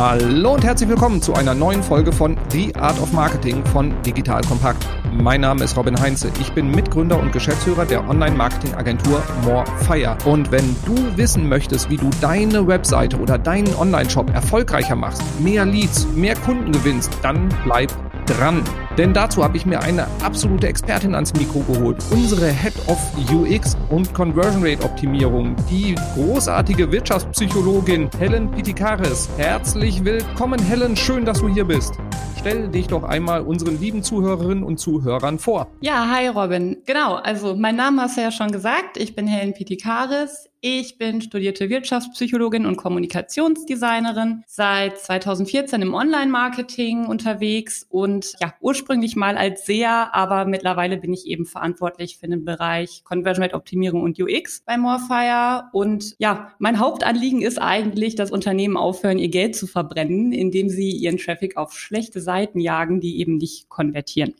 Hallo und herzlich willkommen zu einer neuen Folge von The Art of Marketing von Digital Kompakt. Mein Name ist Robin Heinze. Ich bin Mitgründer und Geschäftsführer der Online-Marketing-Agentur Morefire. Und wenn du wissen möchtest, wie du deine Webseite oder deinen Online-Shop erfolgreicher machst, mehr Leads, mehr Kunden gewinnst, dann bleib dran. Denn dazu habe ich mir eine absolute Expertin ans Mikro geholt. Unsere Head of UX und Conversion Rate Optimierung, die großartige Wirtschaftspsychologin Helen Pitikaris. Herzlich willkommen, Helen. Schön, dass du hier bist. Stell dich doch einmal unseren lieben Zuhörerinnen und Zuhörern vor. Ja, hi Robin. Genau, also mein Name hast du ja schon gesagt. Ich bin Helen Pitikaris. Ich bin studierte Wirtschaftspsychologin und Kommunikationsdesignerin, seit 2014 im Online-Marketing unterwegs und ja, ursprünglich mal als SEA, aber mittlerweile bin ich eben verantwortlich für den Bereich Conversion Rate Optimierung und UX bei Morefire. Und ja, mein Hauptanliegen ist eigentlich, dass Unternehmen aufhören, ihr Geld zu verbrennen, indem sie ihren Traffic auf schlechte Seiten jagen, die eben nicht konvertieren.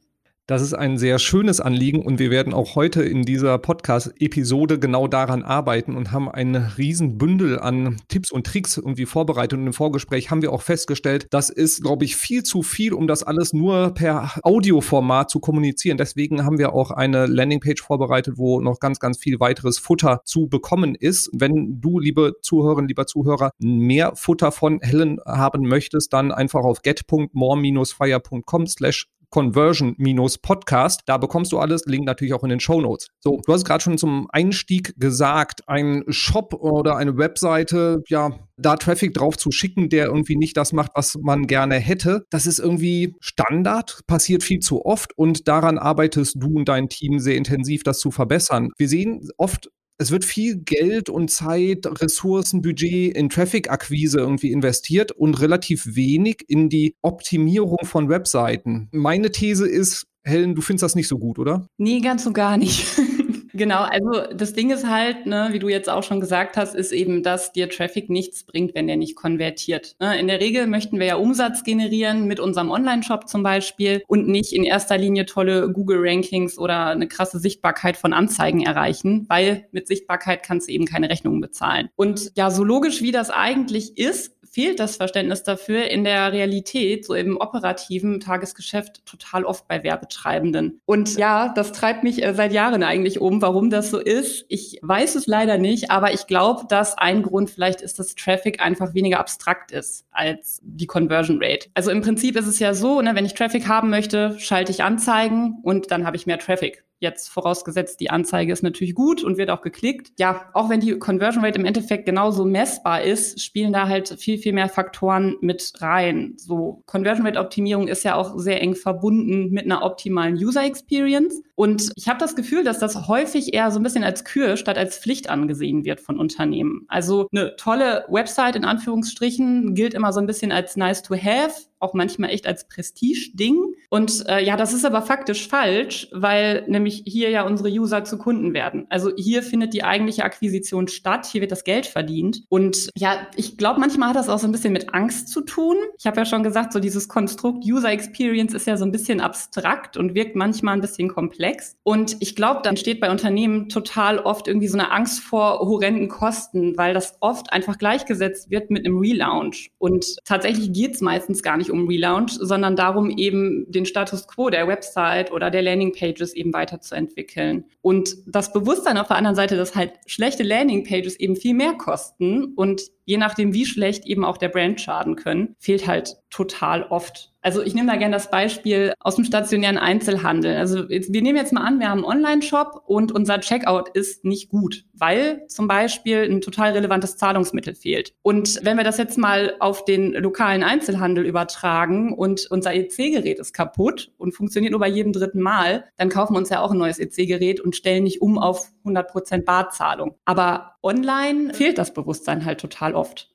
Das ist ein sehr schönes Anliegen und wir werden auch heute in dieser Podcast-Episode genau daran arbeiten und haben ein Riesenbündel an Tipps und Tricks irgendwie vorbereitet. Und im Vorgespräch haben wir auch festgestellt, das ist, glaube ich, viel zu viel, um das alles nur per Audioformat zu kommunizieren. Deswegen haben wir auch eine Landingpage vorbereitet, wo noch ganz, ganz viel weiteres Futter zu bekommen ist. Wenn du, liebe Zuhörerinnen, lieber Zuhörer, mehr Futter von Helen haben möchtest, dann einfach auf get.more-fire.com slash Conversion-Podcast. Da bekommst du alles, Link natürlich auch in den Show Notes. So, du hast gerade schon zum Einstieg gesagt, ein Shop oder eine Webseite, ja, da Traffic drauf zu schicken, der irgendwie nicht das macht, was man gerne hätte, das ist irgendwie Standard, passiert viel zu oft und daran arbeitest du und dein Team sehr intensiv, das zu verbessern. Wir sehen oft es wird viel Geld und Zeit, Ressourcen, Budget in Traffic-Akquise irgendwie investiert und relativ wenig in die Optimierung von Webseiten. Meine These ist, Helen, du findest das nicht so gut, oder? Nee, ganz und gar nicht. Genau, also das Ding ist halt, ne, wie du jetzt auch schon gesagt hast, ist eben, dass dir Traffic nichts bringt, wenn der nicht konvertiert. Ne? In der Regel möchten wir ja Umsatz generieren mit unserem Online-Shop zum Beispiel und nicht in erster Linie tolle Google-Rankings oder eine krasse Sichtbarkeit von Anzeigen erreichen, weil mit Sichtbarkeit kannst du eben keine Rechnungen bezahlen. Und ja, so logisch wie das eigentlich ist, fehlt das Verständnis dafür in der Realität, so im operativen Tagesgeschäft, total oft bei Werbetreibenden. Und ja, das treibt mich äh, seit Jahren eigentlich um, warum das so ist. Ich weiß es leider nicht, aber ich glaube, dass ein Grund vielleicht ist, dass Traffic einfach weniger abstrakt ist als die Conversion Rate. Also im Prinzip ist es ja so, ne, wenn ich Traffic haben möchte, schalte ich Anzeigen und dann habe ich mehr Traffic. Jetzt vorausgesetzt, die Anzeige ist natürlich gut und wird auch geklickt. Ja, auch wenn die Conversion Rate im Endeffekt genauso messbar ist, spielen da halt viel, viel mehr Faktoren mit rein. So Conversion Rate Optimierung ist ja auch sehr eng verbunden mit einer optimalen User Experience. Und ich habe das Gefühl, dass das häufig eher so ein bisschen als Kür statt als Pflicht angesehen wird von Unternehmen. Also eine tolle Website in Anführungsstrichen gilt immer so ein bisschen als nice to have auch manchmal echt als Prestige-Ding. Und äh, ja, das ist aber faktisch falsch, weil nämlich hier ja unsere User zu Kunden werden. Also hier findet die eigentliche Akquisition statt, hier wird das Geld verdient. Und ja, ich glaube, manchmal hat das auch so ein bisschen mit Angst zu tun. Ich habe ja schon gesagt, so dieses Konstrukt User Experience ist ja so ein bisschen abstrakt und wirkt manchmal ein bisschen komplex. Und ich glaube, dann steht bei Unternehmen total oft irgendwie so eine Angst vor horrenden Kosten, weil das oft einfach gleichgesetzt wird mit einem Relaunch. Und tatsächlich geht es meistens gar nicht nicht um Relaunch, sondern darum, eben den Status quo der Website oder der Landingpages eben weiterzuentwickeln. Und das Bewusstsein auf der anderen Seite, dass halt schlechte Landingpages eben viel mehr kosten und je nachdem, wie schlecht eben auch der Brand schaden können, fehlt halt total oft. Also ich nehme da gerne das Beispiel aus dem stationären Einzelhandel. Also jetzt, wir nehmen jetzt mal an, wir haben einen Online-Shop und unser Checkout ist nicht gut, weil zum Beispiel ein total relevantes Zahlungsmittel fehlt. Und wenn wir das jetzt mal auf den lokalen Einzelhandel übertragen und unser EC-Gerät ist kaputt und funktioniert nur bei jedem dritten Mal, dann kaufen wir uns ja auch ein neues EC-Gerät und stellen nicht um auf 100% Barzahlung. Aber online fehlt das Bewusstsein halt total oft.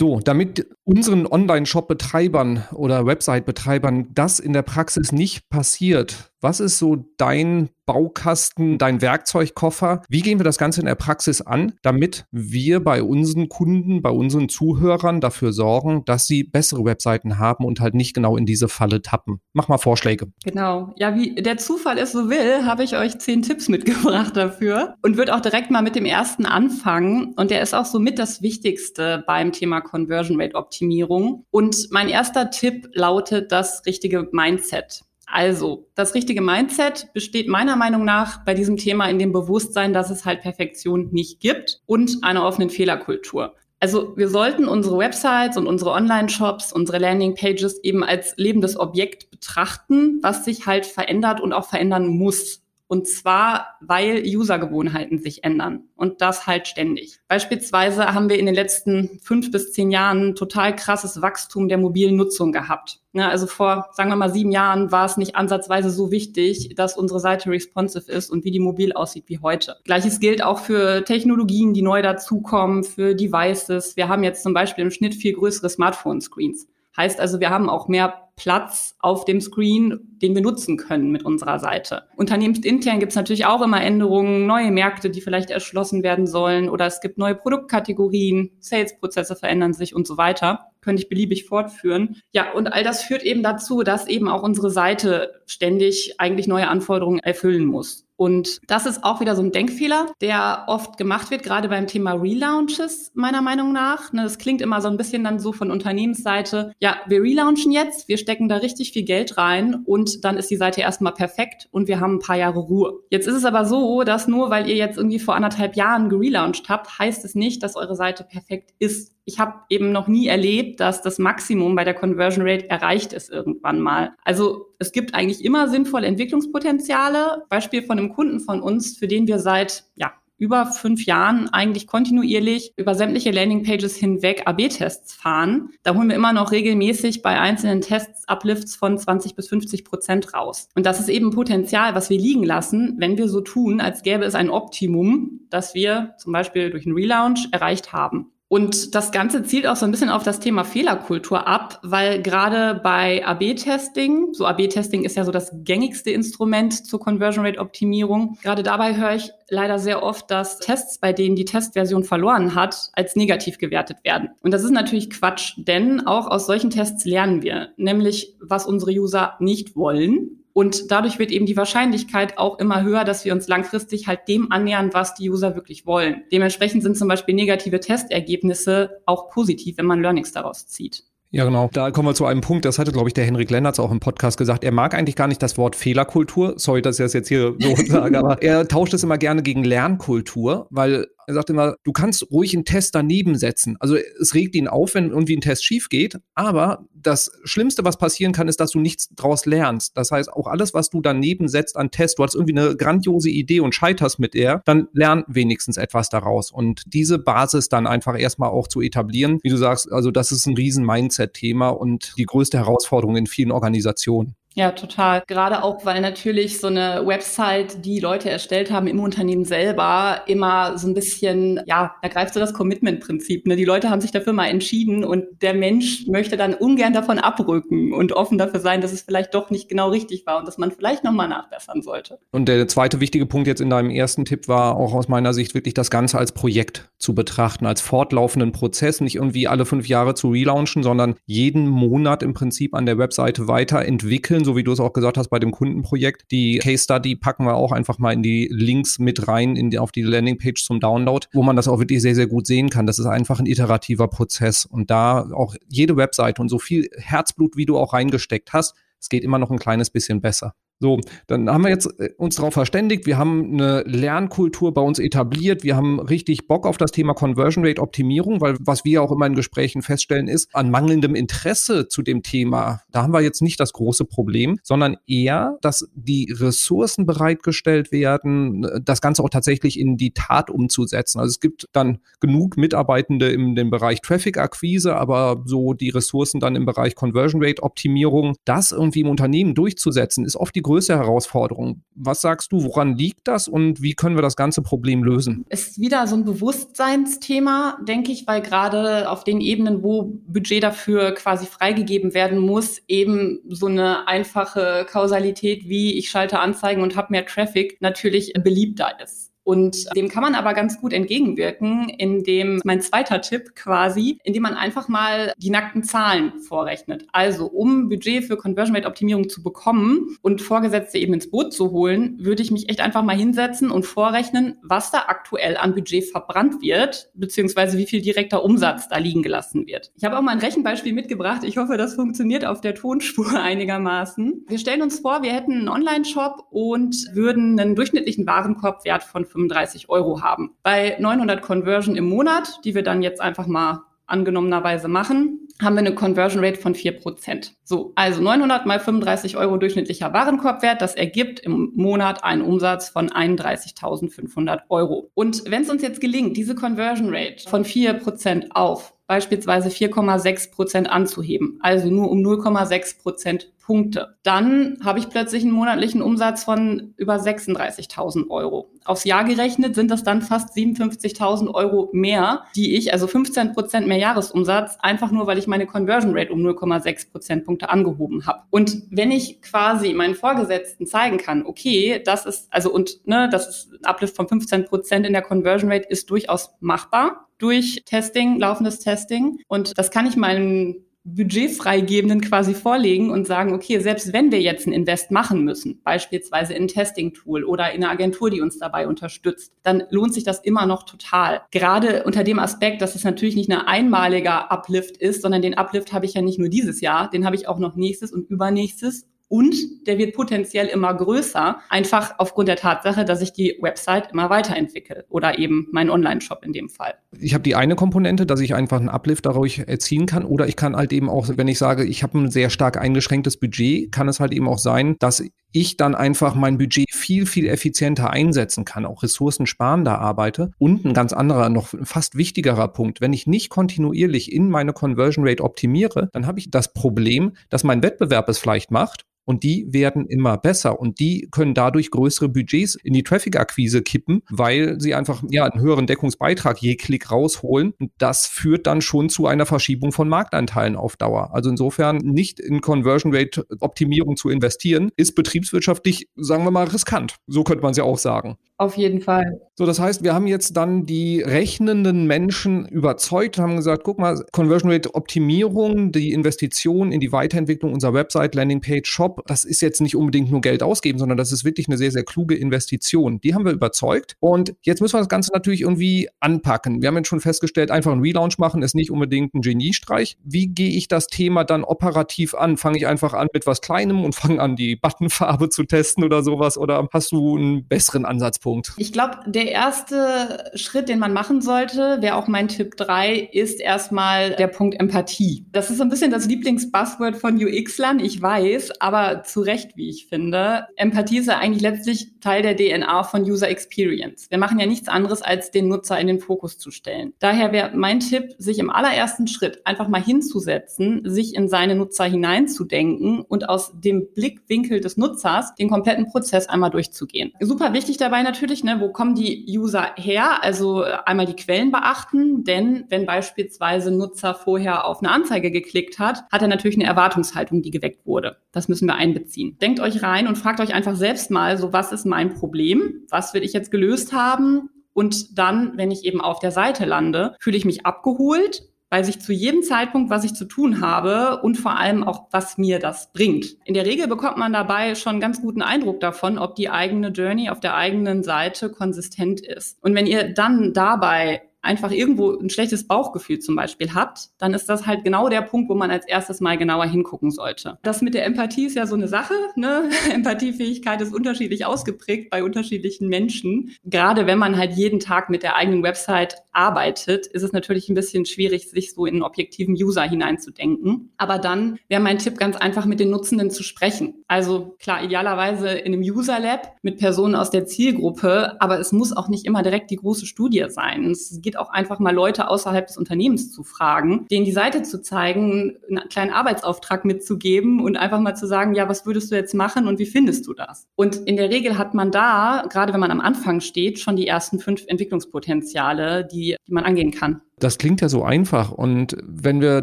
So, damit unseren Online-Shop-Betreibern oder Website-Betreibern das in der Praxis nicht passiert, Was ist so dein Baukasten, dein Werkzeugkoffer? Wie gehen wir das Ganze in der Praxis an, damit wir bei unseren Kunden, bei unseren Zuhörern dafür sorgen, dass sie bessere Webseiten haben und halt nicht genau in diese Falle tappen? Mach mal Vorschläge. Genau. Ja, wie der Zufall es so will, habe ich euch zehn Tipps mitgebracht dafür und würde auch direkt mal mit dem ersten anfangen. Und der ist auch so mit das Wichtigste beim Thema Conversion Rate Optimierung. Und mein erster Tipp lautet das richtige Mindset. Also, das richtige Mindset besteht meiner Meinung nach bei diesem Thema in dem Bewusstsein, dass es halt Perfektion nicht gibt und einer offenen Fehlerkultur. Also wir sollten unsere Websites und unsere Online-Shops, unsere Landing-Pages eben als lebendes Objekt betrachten, was sich halt verändert und auch verändern muss. Und zwar, weil Usergewohnheiten sich ändern und das halt ständig. Beispielsweise haben wir in den letzten fünf bis zehn Jahren total krasses Wachstum der mobilen Nutzung gehabt. Ja, also vor, sagen wir mal, sieben Jahren war es nicht ansatzweise so wichtig, dass unsere Seite responsive ist und wie die mobil aussieht wie heute. Gleiches gilt auch für Technologien, die neu dazukommen, für Devices. Wir haben jetzt zum Beispiel im Schnitt viel größere Smartphone-Screens. Heißt also, wir haben auch mehr Platz auf dem Screen, den wir nutzen können mit unserer Seite. Unternehmensintern gibt es natürlich auch immer Änderungen, neue Märkte, die vielleicht erschlossen werden sollen oder es gibt neue Produktkategorien, Sales-Prozesse verändern sich und so weiter. Könnte ich beliebig fortführen. Ja, und all das führt eben dazu, dass eben auch unsere Seite ständig eigentlich neue Anforderungen erfüllen muss. Und das ist auch wieder so ein Denkfehler, der oft gemacht wird, gerade beim Thema Relaunches, meiner Meinung nach. Ne, das klingt immer so ein bisschen dann so von Unternehmensseite, ja, wir relaunchen jetzt, wir stecken da richtig viel Geld rein und dann ist die Seite erstmal perfekt und wir haben ein paar Jahre Ruhe. Jetzt ist es aber so, dass nur weil ihr jetzt irgendwie vor anderthalb Jahren gelauncht habt, heißt es nicht, dass eure Seite perfekt ist ich habe eben noch nie erlebt, dass das Maximum bei der Conversion Rate erreicht ist irgendwann mal. Also es gibt eigentlich immer sinnvolle Entwicklungspotenziale. Beispiel von einem Kunden von uns, für den wir seit ja, über fünf Jahren eigentlich kontinuierlich über sämtliche Landingpages hinweg AB-Tests fahren. Da holen wir immer noch regelmäßig bei einzelnen Tests Uplifts von 20 bis 50 Prozent raus. Und das ist eben Potenzial, was wir liegen lassen, wenn wir so tun, als gäbe es ein Optimum, das wir zum Beispiel durch einen Relaunch erreicht haben. Und das Ganze zielt auch so ein bisschen auf das Thema Fehlerkultur ab, weil gerade bei AB-Testing, so AB-Testing ist ja so das gängigste Instrument zur Conversion Rate Optimierung. Gerade dabei höre ich leider sehr oft, dass Tests, bei denen die Testversion verloren hat, als negativ gewertet werden. Und das ist natürlich Quatsch, denn auch aus solchen Tests lernen wir, nämlich was unsere User nicht wollen und dadurch wird eben die Wahrscheinlichkeit auch immer höher, dass wir uns langfristig halt dem annähern, was die User wirklich wollen. Dementsprechend sind zum Beispiel negative Testergebnisse auch positiv, wenn man Learnings daraus zieht. Ja, genau. Da kommen wir zu einem Punkt, das hatte, glaube ich, der Henrik Lennertz auch im Podcast gesagt. Er mag eigentlich gar nicht das Wort Fehlerkultur. Sorry, dass ich das jetzt hier so sage, aber er tauscht es immer gerne gegen Lernkultur, weil er sagt immer, du kannst ruhig einen Test daneben setzen. Also es regt ihn auf, wenn irgendwie ein Test schief geht. Aber das Schlimmste, was passieren kann, ist, dass du nichts draus lernst. Das heißt, auch alles, was du daneben setzt an Test, du hast irgendwie eine grandiose Idee und scheiterst mit der, dann lern wenigstens etwas daraus. Und diese Basis dann einfach erstmal auch zu etablieren, wie du sagst, also das ist ein riesen Mindset-Thema und die größte Herausforderung in vielen Organisationen. Ja, total. Gerade auch, weil natürlich so eine Website, die Leute erstellt haben im Unternehmen selber, immer so ein bisschen, ja, da greift so das Commitment-Prinzip. Ne? Die Leute haben sich dafür mal entschieden und der Mensch möchte dann ungern davon abrücken und offen dafür sein, dass es vielleicht doch nicht genau richtig war und dass man vielleicht nochmal nachbessern sollte. Und der zweite wichtige Punkt jetzt in deinem ersten Tipp war auch aus meiner Sicht wirklich das Ganze als Projekt zu betrachten, als fortlaufenden Prozess, nicht irgendwie alle fünf Jahre zu relaunchen, sondern jeden Monat im Prinzip an der Webseite weiterentwickeln entwickeln, so wie du es auch gesagt hast bei dem Kundenprojekt. Die Case Study packen wir auch einfach mal in die Links mit rein, in die, auf die Landingpage zum Download, wo man das auch wirklich sehr, sehr gut sehen kann. Das ist einfach ein iterativer Prozess und da auch jede Webseite und so viel Herzblut, wie du auch reingesteckt hast, es geht immer noch ein kleines bisschen besser. So, dann haben wir jetzt äh, uns darauf verständigt, wir haben eine Lernkultur bei uns etabliert, wir haben richtig Bock auf das Thema Conversion Rate Optimierung, weil was wir auch immer in Gesprächen feststellen ist, an mangelndem Interesse zu dem Thema, da haben wir jetzt nicht das große Problem, sondern eher, dass die Ressourcen bereitgestellt werden, das Ganze auch tatsächlich in die Tat umzusetzen. Also es gibt dann genug Mitarbeitende in dem Bereich Traffic-Akquise, aber so die Ressourcen dann im Bereich Conversion Rate Optimierung, das irgendwie im Unternehmen durchzusetzen, ist oft die größte Herausforderung. Was sagst du, woran liegt das und wie können wir das ganze Problem lösen? Ist wieder so ein Bewusstseinsthema, denke ich, weil gerade auf den Ebenen, wo Budget dafür quasi freigegeben werden muss, eben so eine einfache Kausalität wie ich schalte Anzeigen und habe mehr Traffic natürlich beliebter ist. Und dem kann man aber ganz gut entgegenwirken, indem mein zweiter Tipp quasi, indem man einfach mal die nackten Zahlen vorrechnet. Also um Budget für Conversion Rate Optimierung zu bekommen und Vorgesetzte eben ins Boot zu holen, würde ich mich echt einfach mal hinsetzen und vorrechnen, was da aktuell an Budget verbrannt wird, beziehungsweise wie viel direkter Umsatz da liegen gelassen wird. Ich habe auch mal ein Rechenbeispiel mitgebracht. Ich hoffe, das funktioniert auf der Tonspur einigermaßen. Wir stellen uns vor, wir hätten einen Online-Shop und würden einen durchschnittlichen Warenkorbwert von 35 Euro haben. Bei 900 Conversion im Monat, die wir dann jetzt einfach mal angenommenerweise machen, haben wir eine Conversion Rate von 4%. So, also 900 mal 35 Euro durchschnittlicher Warenkorbwert, das ergibt im Monat einen Umsatz von 31.500 Euro. Und wenn es uns jetzt gelingt, diese Conversion Rate von 4% auf beispielsweise 4,6 Prozent anzuheben, also nur um 0,6 Prozent Punkte. Dann habe ich plötzlich einen monatlichen Umsatz von über 36.000 Euro. Aufs Jahr gerechnet sind das dann fast 57.000 Euro mehr, die ich, also 15 Prozent mehr Jahresumsatz, einfach nur, weil ich meine Conversion Rate um 0,6 Prozentpunkte angehoben habe. Und wenn ich quasi meinen Vorgesetzten zeigen kann, okay, das ist, also und ne, das ist ein Uplift von 15 Prozent in der Conversion Rate ist durchaus machbar durch Testing, laufendes Testing. Und das kann ich meinen Budgetfreigebenden quasi vorlegen und sagen, okay, selbst wenn wir jetzt ein Invest machen müssen, beispielsweise in ein Testing-Tool oder in eine Agentur, die uns dabei unterstützt, dann lohnt sich das immer noch total. Gerade unter dem Aspekt, dass es natürlich nicht ein einmaliger Uplift ist, sondern den Uplift habe ich ja nicht nur dieses Jahr, den habe ich auch noch nächstes und übernächstes und der wird potenziell immer größer, einfach aufgrund der Tatsache, dass ich die Website immer weiterentwickle oder eben meinen Online-Shop in dem Fall. Ich habe die eine Komponente, dass ich einfach einen Uplift dadurch erzielen kann oder ich kann halt eben auch, wenn ich sage, ich habe ein sehr stark eingeschränktes Budget, kann es halt eben auch sein, dass ich dann einfach mein Budget viel, viel effizienter einsetzen kann, auch ressourcensparender arbeite. Und ein ganz anderer, noch fast wichtigerer Punkt, wenn ich nicht kontinuierlich in meine Conversion Rate optimiere, dann habe ich das Problem, dass mein Wettbewerb es vielleicht macht und die werden immer besser und die können dadurch größere Budgets in die Traffic-Akquise kippen, weil sie einfach ja einen höheren Deckungsbeitrag je Klick rausholen. Und das führt dann schon zu einer Verschiebung von Marktanteilen auf Dauer. Also insofern nicht in Conversion Rate Optimierung zu investieren, ist betriebswirtschaftlich, sagen wir mal, riskant. So könnte man es ja auch sagen. Auf jeden Fall. So, das heißt, wir haben jetzt dann die rechnenden Menschen überzeugt, haben gesagt, guck mal, Conversion Rate Optimierung, die Investition in die Weiterentwicklung unserer Website, Landingpage, Shop, das ist jetzt nicht unbedingt nur Geld ausgeben, sondern das ist wirklich eine sehr, sehr kluge Investition. Die haben wir überzeugt. Und jetzt müssen wir das Ganze natürlich irgendwie anpacken. Wir haben jetzt schon festgestellt, einfach einen Relaunch machen ist nicht unbedingt ein Geniestreich. Wie gehe ich das Thema dann operativ an? Fange ich einfach an mit was Kleinem und fange an, die Buttonfarbe zu testen oder sowas? Oder hast du einen besseren Ansatzpunkt? Punkt? Ich glaube, der erste Schritt, den man machen sollte, wäre auch mein Tipp 3, ist erstmal der Punkt Empathie. Das ist so ein bisschen das Lieblingsbuzzword von UX-Lern, ich weiß, aber zu Recht, wie ich finde. Empathie ist ja eigentlich letztlich Teil der DNA von User Experience. Wir machen ja nichts anderes, als den Nutzer in den Fokus zu stellen. Daher wäre mein Tipp, sich im allerersten Schritt einfach mal hinzusetzen, sich in seine Nutzer hineinzudenken und aus dem Blickwinkel des Nutzers den kompletten Prozess einmal durchzugehen. Super wichtig dabei natürlich, natürlich, ne, wo kommen die User her? Also äh, einmal die Quellen beachten, denn wenn beispielsweise Nutzer vorher auf eine Anzeige geklickt hat, hat er natürlich eine Erwartungshaltung, die geweckt wurde. Das müssen wir einbeziehen. Denkt euch rein und fragt euch einfach selbst mal, so was ist mein Problem? Was will ich jetzt gelöst haben? Und dann, wenn ich eben auf der Seite lande, fühle ich mich abgeholt weiß ich zu jedem Zeitpunkt, was ich zu tun habe und vor allem auch, was mir das bringt. In der Regel bekommt man dabei schon einen ganz guten Eindruck davon, ob die eigene Journey auf der eigenen Seite konsistent ist. Und wenn ihr dann dabei einfach irgendwo ein schlechtes Bauchgefühl zum Beispiel habt, dann ist das halt genau der Punkt, wo man als erstes mal genauer hingucken sollte. Das mit der Empathie ist ja so eine Sache. Ne? Empathiefähigkeit ist unterschiedlich ausgeprägt bei unterschiedlichen Menschen. Gerade wenn man halt jeden Tag mit der eigenen Website arbeitet, ist es natürlich ein bisschen schwierig, sich so in einen objektiven User hineinzudenken. Aber dann wäre mein Tipp ganz einfach, mit den Nutzenden zu sprechen. Also klar, idealerweise in einem User Lab mit Personen aus der Zielgruppe, aber es muss auch nicht immer direkt die große Studie sein. Es geht geht auch einfach mal Leute außerhalb des Unternehmens zu fragen, denen die Seite zu zeigen, einen kleinen Arbeitsauftrag mitzugeben und einfach mal zu sagen, ja, was würdest du jetzt machen und wie findest du das? Und in der Regel hat man da, gerade wenn man am Anfang steht, schon die ersten fünf Entwicklungspotenziale, die, die man angehen kann. Das klingt ja so einfach. Und wenn wir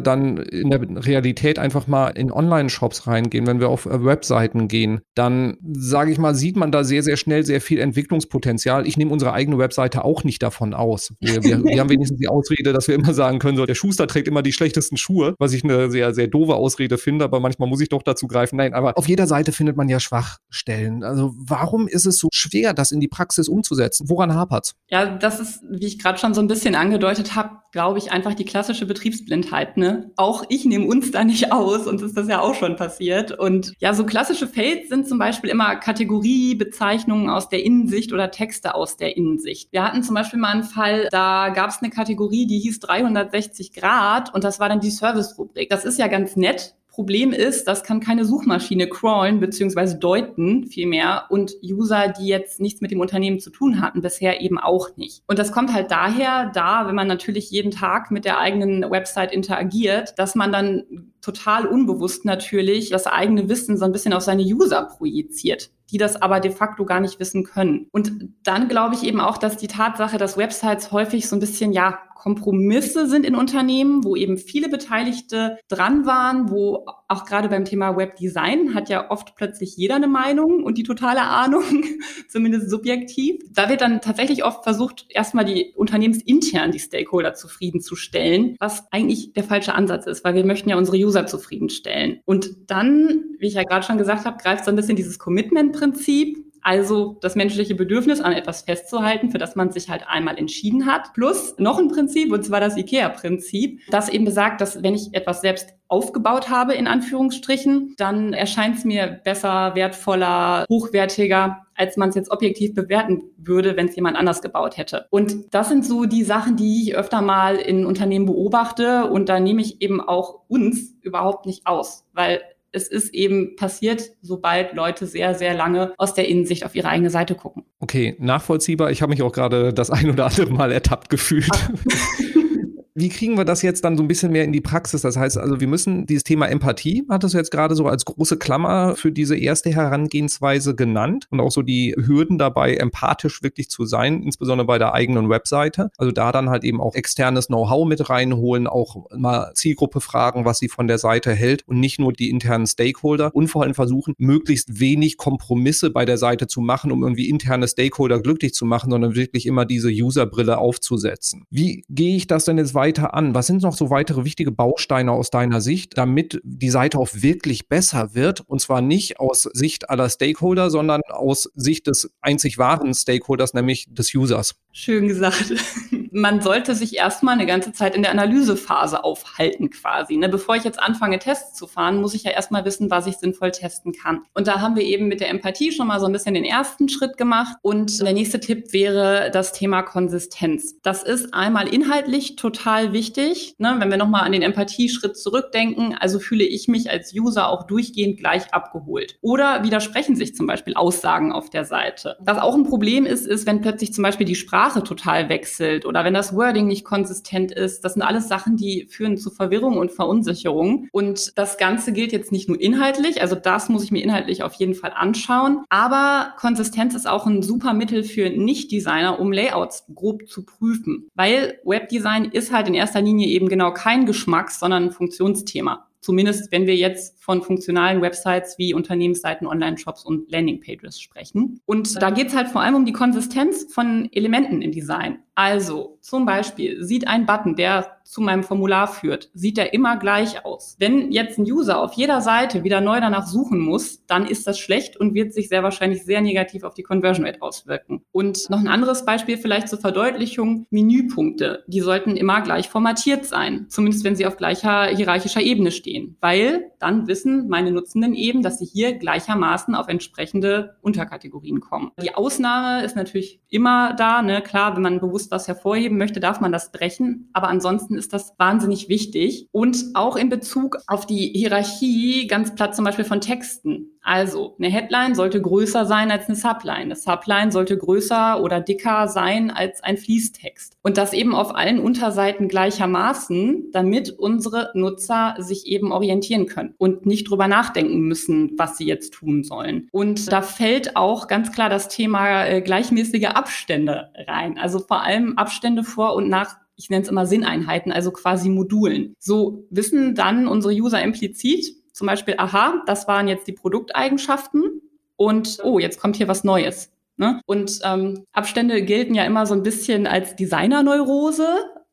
dann in der Realität einfach mal in Online-Shops reingehen, wenn wir auf äh, Webseiten gehen, dann sage ich mal, sieht man da sehr, sehr schnell sehr viel Entwicklungspotenzial. Ich nehme unsere eigene Webseite auch nicht davon aus. Wir, wir, wir haben wenigstens die Ausrede, dass wir immer sagen können, so der Schuster trägt immer die schlechtesten Schuhe, was ich eine sehr, sehr doofe Ausrede finde, aber manchmal muss ich doch dazu greifen. Nein, aber auf jeder Seite findet man ja Schwachstellen. Also warum ist es so schwer, das in die Praxis umzusetzen? Woran hapert's? Ja, das ist, wie ich gerade schon so ein bisschen angedeutet habe, glaube ich, einfach die klassische Betriebsblindheit. Ne? Auch ich nehme uns da nicht aus, und ist das ja auch schon passiert. Und ja, so klassische Fails sind zum Beispiel immer Kategoriebezeichnungen aus der Innensicht oder Texte aus der Innensicht. Wir hatten zum Beispiel mal einen Fall, da gab es eine Kategorie, die hieß 360 Grad und das war dann die Service-Rubrik. Das ist ja ganz nett, Problem ist, das kann keine Suchmaschine crawlen bzw. deuten vielmehr und User, die jetzt nichts mit dem Unternehmen zu tun hatten, bisher eben auch nicht. Und das kommt halt daher, da, wenn man natürlich jeden Tag mit der eigenen Website interagiert, dass man dann total unbewusst natürlich das eigene Wissen so ein bisschen auf seine User projiziert die das aber de facto gar nicht wissen können. Und dann glaube ich eben auch, dass die Tatsache, dass Websites häufig so ein bisschen, ja, Kompromisse sind in Unternehmen, wo eben viele Beteiligte dran waren, wo auch gerade beim Thema Webdesign hat ja oft plötzlich jeder eine Meinung und die totale Ahnung, zumindest subjektiv. Da wird dann tatsächlich oft versucht, erstmal die unternehmensintern die Stakeholder zufriedenzustellen, was eigentlich der falsche Ansatz ist, weil wir möchten ja unsere User zufriedenstellen. Und dann, wie ich ja gerade schon gesagt habe, greift so ein bisschen dieses Commitment-Prinzip also das menschliche Bedürfnis, an etwas festzuhalten, für das man sich halt einmal entschieden hat. Plus noch ein Prinzip, und zwar das IKEA-Prinzip, das eben besagt, dass wenn ich etwas selbst aufgebaut habe, in Anführungsstrichen, dann erscheint es mir besser, wertvoller, hochwertiger, als man es jetzt objektiv bewerten würde, wenn es jemand anders gebaut hätte. Und das sind so die Sachen, die ich öfter mal in Unternehmen beobachte und da nehme ich eben auch uns überhaupt nicht aus, weil es ist eben passiert, sobald Leute sehr, sehr lange aus der Innensicht auf ihre eigene Seite gucken. Okay, nachvollziehbar. Ich habe mich auch gerade das ein oder andere Mal ertappt gefühlt. Wie kriegen wir das jetzt dann so ein bisschen mehr in die Praxis? Das heißt also, wir müssen dieses Thema Empathie, hattest du jetzt gerade so als große Klammer für diese erste Herangehensweise genannt und auch so die Hürden dabei, empathisch wirklich zu sein, insbesondere bei der eigenen Webseite. Also da dann halt eben auch externes Know-how mit reinholen, auch mal Zielgruppe fragen, was sie von der Seite hält und nicht nur die internen Stakeholder und vor allem versuchen, möglichst wenig Kompromisse bei der Seite zu machen, um irgendwie interne Stakeholder glücklich zu machen, sondern wirklich immer diese Userbrille aufzusetzen. Wie gehe ich das denn jetzt weiter? Weiter an? Was sind noch so weitere wichtige Bausteine aus deiner Sicht, damit die Seite auch wirklich besser wird? Und zwar nicht aus Sicht aller Stakeholder, sondern aus Sicht des einzig wahren Stakeholders, nämlich des Users. Schön gesagt. Man sollte sich erstmal eine ganze Zeit in der Analysephase aufhalten quasi. Ne? Bevor ich jetzt anfange, Tests zu fahren, muss ich ja erstmal wissen, was ich sinnvoll testen kann. Und da haben wir eben mit der Empathie schon mal so ein bisschen den ersten Schritt gemacht. Und der nächste Tipp wäre das Thema Konsistenz. Das ist einmal inhaltlich total wichtig. Ne? Wenn wir nochmal an den Empathieschritt zurückdenken, also fühle ich mich als User auch durchgehend gleich abgeholt. Oder widersprechen sich zum Beispiel Aussagen auf der Seite. Was auch ein Problem ist, ist, wenn plötzlich zum Beispiel die Sprache total wechselt oder wenn das Wording nicht konsistent ist. Das sind alles Sachen, die führen zu Verwirrung und Verunsicherung. Und das Ganze gilt jetzt nicht nur inhaltlich, also das muss ich mir inhaltlich auf jeden Fall anschauen. Aber Konsistenz ist auch ein super Mittel für Nicht-Designer, um Layouts grob zu prüfen. Weil Webdesign ist halt in erster Linie eben genau kein Geschmacks, sondern ein Funktionsthema. Zumindest wenn wir jetzt von funktionalen Websites wie Unternehmensseiten, Online-Shops und Landingpages sprechen. Und da geht es halt vor allem um die Konsistenz von Elementen im Design. Also zum Beispiel sieht ein Button, der zu meinem Formular führt, sieht der immer gleich aus. Wenn jetzt ein User auf jeder Seite wieder neu danach suchen muss, dann ist das schlecht und wird sich sehr wahrscheinlich sehr negativ auf die Conversion Rate auswirken. Und noch ein anderes Beispiel vielleicht zur Verdeutlichung. Menüpunkte, die sollten immer gleich formatiert sein, zumindest wenn sie auf gleicher hierarchischer Ebene stehen, weil dann wissen meine Nutzenden eben, dass sie hier gleichermaßen auf entsprechende Unterkategorien kommen. Die Ausnahme ist natürlich immer da, ne? klar, wenn man bewusst was hervorheben möchte, darf man das brechen. Aber ansonsten ist das wahnsinnig wichtig. Und auch in Bezug auf die Hierarchie, ganz platt zum Beispiel von Texten. Also eine Headline sollte größer sein als eine Subline. Eine Subline sollte größer oder dicker sein als ein Fließtext. Und das eben auf allen Unterseiten gleichermaßen, damit unsere Nutzer sich eben orientieren können und nicht drüber nachdenken müssen, was sie jetzt tun sollen. Und da fällt auch ganz klar das Thema äh, gleichmäßige Abstände rein. Also vor allem Abstände vor und nach ich nenne es immer Sinneinheiten, also quasi Modulen. So wissen dann unsere User implizit, zum Beispiel, aha, das waren jetzt die Produkteigenschaften und oh, jetzt kommt hier was Neues. Ne? Und ähm, Abstände gelten ja immer so ein bisschen als Designerneurose,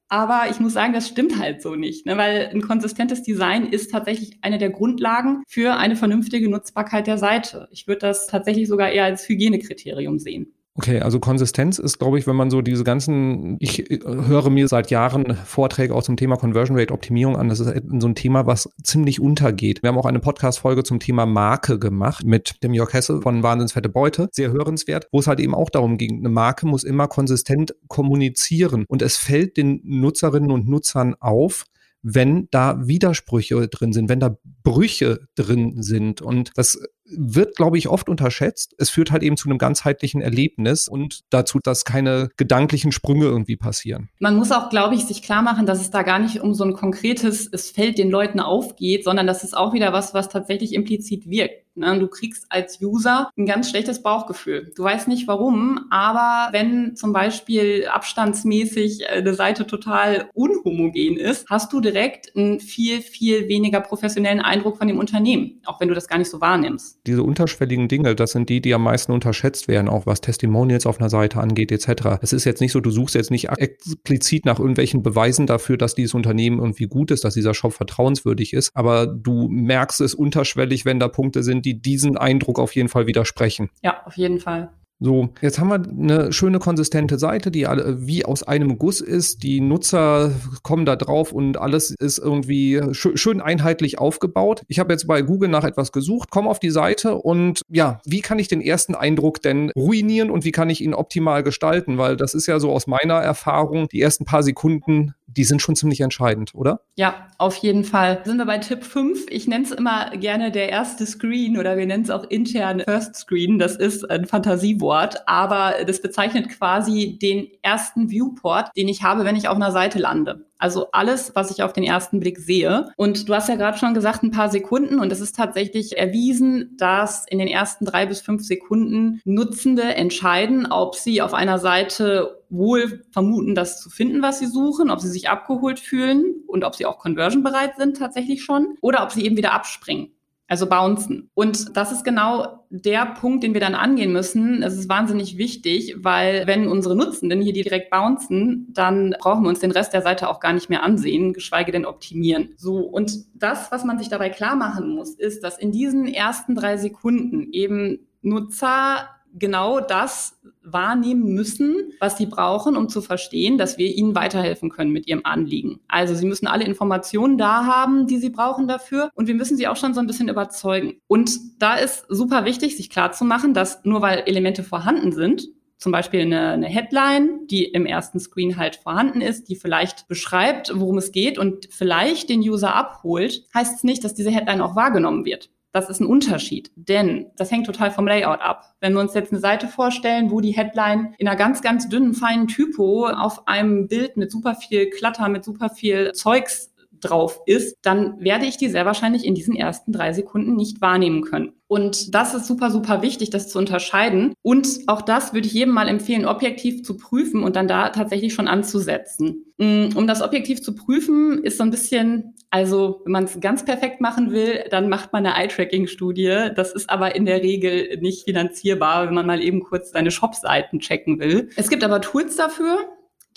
aber ich muss sagen, das stimmt halt so nicht, ne? weil ein konsistentes Design ist tatsächlich eine der Grundlagen für eine vernünftige Nutzbarkeit der Seite. Ich würde das tatsächlich sogar eher als Hygienekriterium sehen. Okay, also Konsistenz ist, glaube ich, wenn man so diese ganzen, ich äh, höre mir seit Jahren Vorträge auch zum Thema Conversion Rate Optimierung an. Das ist so ein Thema, was ziemlich untergeht. Wir haben auch eine Podcast-Folge zum Thema Marke gemacht mit dem Jörg Hesse von Wahnsinnsfette Beute. Sehr hörenswert, wo es halt eben auch darum ging, eine Marke muss immer konsistent kommunizieren und es fällt den Nutzerinnen und Nutzern auf, wenn da Widersprüche drin sind, wenn da Brüche drin sind. Und das wird, glaube ich, oft unterschätzt. Es führt halt eben zu einem ganzheitlichen Erlebnis und dazu, dass keine gedanklichen Sprünge irgendwie passieren. Man muss auch, glaube ich, sich klar machen, dass es da gar nicht um so ein konkretes, es fällt den Leuten auf geht, sondern das ist auch wieder was, was tatsächlich implizit wirkt. Ne? Du kriegst als User ein ganz schlechtes Bauchgefühl. Du weißt nicht warum, aber wenn zum Beispiel abstandsmäßig eine Seite total unhomogen ist, hast du direkt einen viel, viel weniger professionellen Eindruck von dem Unternehmen, auch wenn du das gar nicht so wahrnimmst diese unterschwelligen Dinge, das sind die, die am meisten unterschätzt werden, auch was Testimonials auf einer Seite angeht, etc. Es ist jetzt nicht so, du suchst jetzt nicht explizit nach irgendwelchen Beweisen dafür, dass dieses Unternehmen irgendwie gut ist, dass dieser Shop vertrauenswürdig ist, aber du merkst es unterschwellig, wenn da Punkte sind, die diesen Eindruck auf jeden Fall widersprechen. Ja, auf jeden Fall. So, jetzt haben wir eine schöne konsistente Seite, die alle, wie aus einem Guss ist. Die Nutzer kommen da drauf und alles ist irgendwie schön, schön einheitlich aufgebaut. Ich habe jetzt bei Google nach etwas gesucht, komme auf die Seite und ja, wie kann ich den ersten Eindruck denn ruinieren und wie kann ich ihn optimal gestalten? Weil das ist ja so aus meiner Erfahrung, die ersten paar Sekunden die sind schon ziemlich entscheidend, oder? Ja, auf jeden Fall. Sind wir bei Tipp 5. Ich nenne es immer gerne der erste Screen oder wir nennen es auch intern First Screen. Das ist ein Fantasiewort, aber das bezeichnet quasi den ersten Viewport, den ich habe, wenn ich auf einer Seite lande. Also alles, was ich auf den ersten Blick sehe. Und du hast ja gerade schon gesagt, ein paar Sekunden. Und es ist tatsächlich erwiesen, dass in den ersten drei bis fünf Sekunden Nutzende entscheiden, ob sie auf einer Seite wohl vermuten, das zu finden, was sie suchen, ob sie sich abgeholt fühlen und ob sie auch conversion bereit sind tatsächlich schon oder ob sie eben wieder abspringen. Also bouncen. Und das ist genau der Punkt, den wir dann angehen müssen. Es ist wahnsinnig wichtig, weil wenn unsere Nutzenden hier direkt bouncen, dann brauchen wir uns den Rest der Seite auch gar nicht mehr ansehen, geschweige denn optimieren. So. Und das, was man sich dabei klar machen muss, ist, dass in diesen ersten drei Sekunden eben Nutzer genau das wahrnehmen müssen, was sie brauchen, um zu verstehen, dass wir ihnen weiterhelfen können mit ihrem Anliegen. Also sie müssen alle Informationen da haben, die sie brauchen dafür und wir müssen sie auch schon so ein bisschen überzeugen. Und da ist super wichtig, sich klarzumachen, dass nur weil Elemente vorhanden sind, zum Beispiel eine, eine, Headline, die im ersten Screen halt vorhanden ist, die vielleicht beschreibt, worum es geht und vielleicht den User abholt, heißt es nicht, dass diese Headline auch wahrgenommen wird. Das ist ein Unterschied, denn das hängt total vom Layout ab. Wenn wir uns jetzt eine Seite vorstellen, wo die Headline in einer ganz, ganz dünnen, feinen Typo auf einem Bild mit super viel Klatter, mit super viel Zeugs drauf ist, dann werde ich die sehr wahrscheinlich in diesen ersten drei Sekunden nicht wahrnehmen können. Und das ist super, super wichtig, das zu unterscheiden. Und auch das würde ich jedem mal empfehlen, objektiv zu prüfen und dann da tatsächlich schon anzusetzen. Mm, um das objektiv zu prüfen, ist so ein bisschen, also wenn man es ganz perfekt machen will, dann macht man eine Eye-Tracking-Studie. Das ist aber in der Regel nicht finanzierbar, wenn man mal eben kurz seine Shop-Seiten checken will. Es gibt aber Tools dafür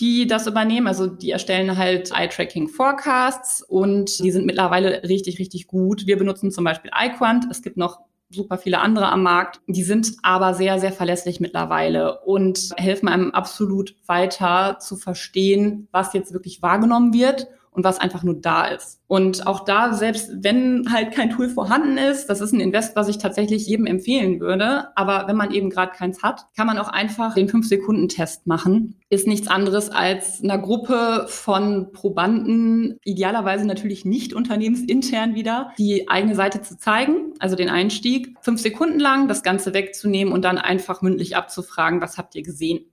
die das übernehmen. Also die erstellen halt Eye-Tracking Forecasts und die sind mittlerweile richtig, richtig gut. Wir benutzen zum Beispiel iQuant. Es gibt noch super viele andere am Markt. Die sind aber sehr, sehr verlässlich mittlerweile und helfen einem absolut weiter zu verstehen, was jetzt wirklich wahrgenommen wird und was einfach nur da ist. Und auch da, selbst wenn halt kein Tool vorhanden ist, das ist ein Invest, was ich tatsächlich jedem empfehlen würde. Aber wenn man eben gerade keins hat, kann man auch einfach den 5-Sekunden-Test machen. Ist nichts anderes als einer Gruppe von Probanden, idealerweise natürlich nicht unternehmensintern wieder, die eigene Seite zu zeigen, also den Einstieg, fünf Sekunden lang das Ganze wegzunehmen und dann einfach mündlich abzufragen, was habt ihr gesehen?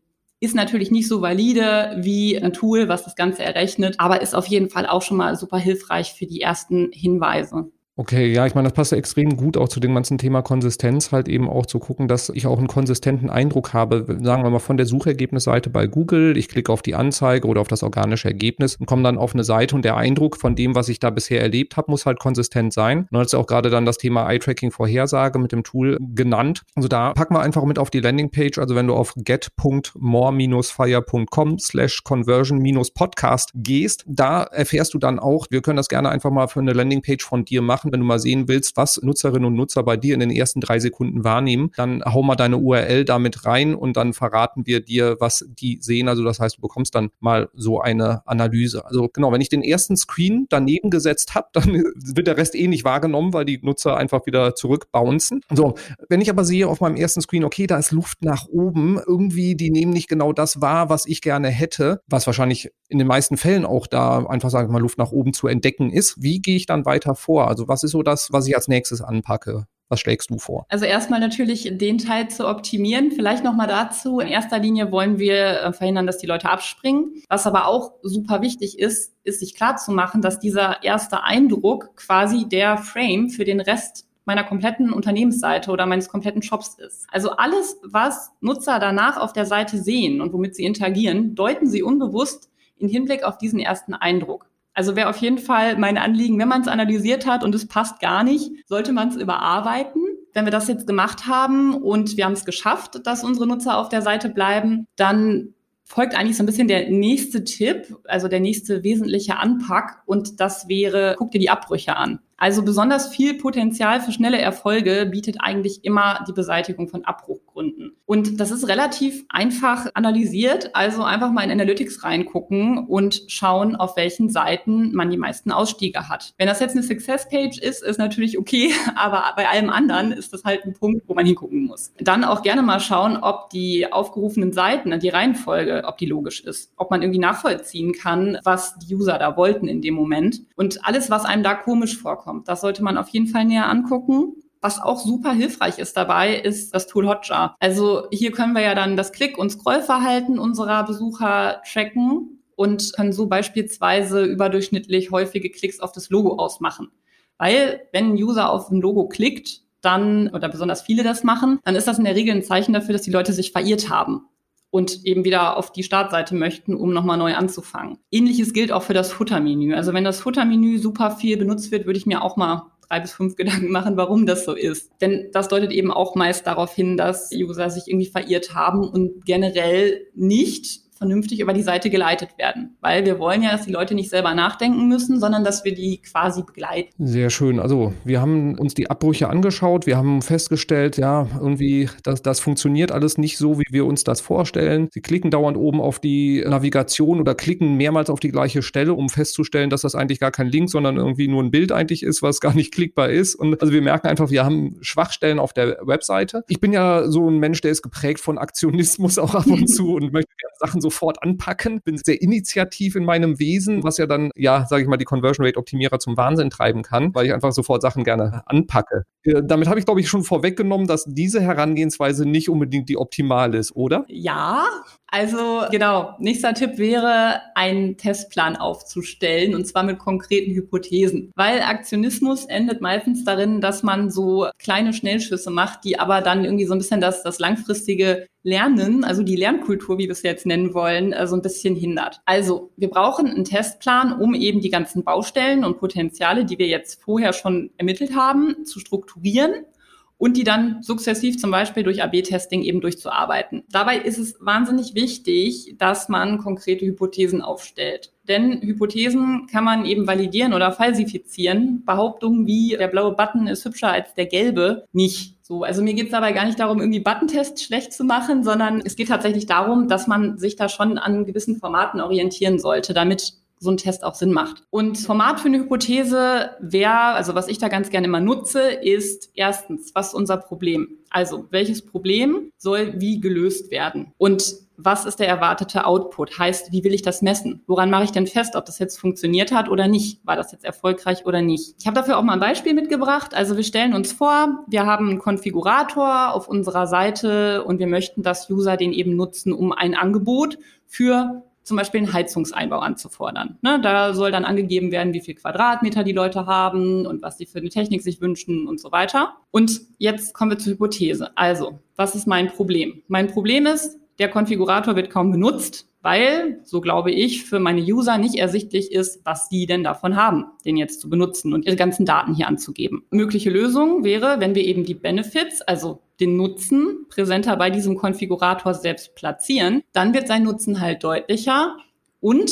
Ist natürlich nicht so valide wie ein Tool, was das Ganze errechnet, aber ist auf jeden Fall auch schon mal super hilfreich für die ersten Hinweise. Okay, ja, ich meine, das passt ja extrem gut auch zu dem ganzen Thema Konsistenz, halt eben auch zu gucken, dass ich auch einen konsistenten Eindruck habe, sagen wir mal von der Suchergebnisseite bei Google, ich klicke auf die Anzeige oder auf das organische Ergebnis und komme dann auf eine Seite und der Eindruck von dem, was ich da bisher erlebt habe, muss halt konsistent sein. Und ja auch gerade dann das Thema Eye-Tracking-Vorhersage mit dem Tool genannt. Also da packen wir einfach mit auf die Landingpage, also wenn du auf get.more-fire.com slash conversion-podcast gehst, da erfährst du dann auch, wir können das gerne einfach mal für eine Landingpage von dir machen, machen, wenn du mal sehen willst, was Nutzerinnen und Nutzer bei dir in den ersten drei Sekunden wahrnehmen, dann hau mal deine URL damit rein und dann verraten wir dir, was die sehen. Also das heißt, du bekommst dann mal so eine Analyse. Also genau, wenn ich den ersten Screen daneben gesetzt habe, dann wird der Rest eh nicht wahrgenommen, weil die Nutzer einfach wieder zurückbouncen. So, wenn ich aber sehe auf meinem ersten Screen, okay, da ist Luft nach oben, irgendwie, die nehmen nicht genau das wahr, was ich gerne hätte, was wahrscheinlich in den meisten Fällen auch da einfach, sagen wir mal, Luft nach oben zu entdecken ist. Wie gehe ich dann weiter vor? Also was was ist so das, was ich als nächstes anpacke? Was schlägst du vor? Also erstmal natürlich den Teil zu optimieren. Vielleicht nochmal dazu. In erster Linie wollen wir äh, verhindern, dass die Leute abspringen. Was aber auch super wichtig ist, ist sich klar zu machen, dass dieser erste Eindruck quasi der Frame für den Rest meiner kompletten Unternehmensseite oder meines kompletten Shops ist. Also alles, was Nutzer danach auf der Seite sehen und womit sie interagieren, deuten sie unbewusst in Hinblick auf diesen ersten Eindruck. Also wäre auf jeden Fall mein Anliegen, wenn man es analysiert hat und es passt gar nicht, sollte man es überarbeiten. Wenn wir das jetzt gemacht haben und wir haben es geschafft, dass unsere Nutzer auf der Seite bleiben, dann folgt eigentlich so ein bisschen der nächste Tipp, also der nächste wesentliche Anpack und das wäre, guck dir die Abbrüche an. Also besonders viel Potenzial für schnelle Erfolge bietet eigentlich immer die Beseitigung von Abbruchgründen. Und das ist relativ einfach analysiert. Also einfach mal in Analytics reingucken und schauen, auf welchen Seiten man die meisten Ausstiege hat. Wenn das jetzt eine Success Page ist, ist natürlich okay, aber bei allem anderen ist das halt ein Punkt, wo man hingucken muss. Dann auch gerne mal schauen, ob die aufgerufenen Seiten, die Reihenfolge, ob die logisch ist, ob man irgendwie nachvollziehen kann, was die User da wollten in dem Moment. Und alles, was einem da komisch vorkommt, vorkommt. Das sollte man auf jeden Fall näher angucken. Was auch super hilfreich ist dabei, ist das Tool Hotjar. Also hier können wir ja dann das Klick- und Scrollverhalten unserer Besucher tracken und können so beispielsweise überdurchschnittlich häufige Klicks auf das Logo ausmachen. Weil wenn ein User auf ein Logo klickt, dann, oder besonders viele das machen, dann ist das in der Regel ein Zeichen dafür, dass die Leute sich verirrt haben und eben wieder auf die Startseite möchten, um nochmal neu anzufangen. Ähnliches gilt auch für das Futtermenü. Also wenn das Futtermenü super viel benutzt wird, würde ich mir auch mal drei bis fünf Gedanken machen, warum das so ist. Denn das deutet eben auch meist darauf hin, dass User sich irgendwie verirrt haben und generell nicht vernünftig über die Seite geleitet werden. Weil wir wollen ja, dass die Leute nicht selber nachdenken müssen, sondern dass wir die quasi begleiten. Sehr schön. Also wir haben uns die Abbrüche angeschaut. Wir haben festgestellt, ja, irgendwie, das, das funktioniert alles nicht so, wie wir uns das vorstellen. Sie klicken dauernd oben auf die Navigation oder klicken mehrmals auf die gleiche Stelle, um festzustellen, dass das eigentlich gar kein Link, sondern irgendwie nur ein Bild eigentlich ist, was gar nicht klickbar ist. Und also wir merken einfach, wir haben Schwachstellen auf der Webseite. Ich bin ja so ein Mensch, der ist geprägt von Aktionismus auch ab und zu und möchte Sachen sofort anpacken. Bin sehr initiativ in meinem Wesen, was ja dann, ja, sage ich mal, die Conversion Rate Optimierer zum Wahnsinn treiben kann, weil ich einfach sofort Sachen gerne anpacke. Äh, damit habe ich, glaube ich, schon vorweggenommen, dass diese Herangehensweise nicht unbedingt die optimale ist, oder? Ja, also genau, nächster Tipp wäre, einen Testplan aufzustellen und zwar mit konkreten Hypothesen. Weil Aktionismus endet meistens darin, dass man so kleine Schnellschüsse macht, die aber dann irgendwie so ein bisschen das, das langfristige Lernen, also die Lernkultur, wie wir es jetzt nennen wollen, äh, so ein bisschen hindert. Also wir brauchen einen Testplan, um eben die ganzen Baustellen und Potenziale, die wir jetzt vorher schon ermittelt haben, zu strukturieren und die dann sukzessiv zum Beispiel durch AB-Testing eben durchzuarbeiten. Dabei ist es wahnsinnig wichtig, dass man konkrete Hypothesen aufstellt. Denn Hypothesen kann man eben validieren oder falsifizieren. Behauptungen wie der blaue Button ist hübscher als der gelbe nicht. So, also mir geht es dabei gar nicht darum, irgendwie Buttontests schlecht zu machen, sondern es geht tatsächlich darum, dass man sich da schon an gewissen Formaten orientieren sollte, damit so ein Test auch Sinn macht. Und Format für eine Hypothese wäre, also was ich da ganz gerne immer nutze, ist erstens, was ist unser Problem? Also, welches Problem soll wie gelöst werden? Und was ist der erwartete Output? Heißt, wie will ich das messen? Woran mache ich denn fest, ob das jetzt funktioniert hat oder nicht? War das jetzt erfolgreich oder nicht? Ich habe dafür auch mal ein Beispiel mitgebracht. Also wir stellen uns vor, wir haben einen Konfigurator auf unserer Seite und wir möchten, dass User den eben nutzen, um ein Angebot für zum Beispiel einen Heizungseinbau anzufordern. Ne, da soll dann angegeben werden, wie viel Quadratmeter die Leute haben und was sie für eine Technik sich wünschen und so weiter. Und jetzt kommen wir zur Hypothese. Also, was ist mein Problem? Mein Problem ist, der Konfigurator wird kaum genutzt, weil, so glaube ich, für meine User nicht ersichtlich ist, was sie denn davon haben, den jetzt zu benutzen und ihre ganzen Daten hier anzugeben. Mögliche Lösung wäre, wenn wir eben die Benefits, also den Nutzen präsenter bei diesem Konfigurator selbst platzieren, dann wird sein Nutzen halt deutlicher und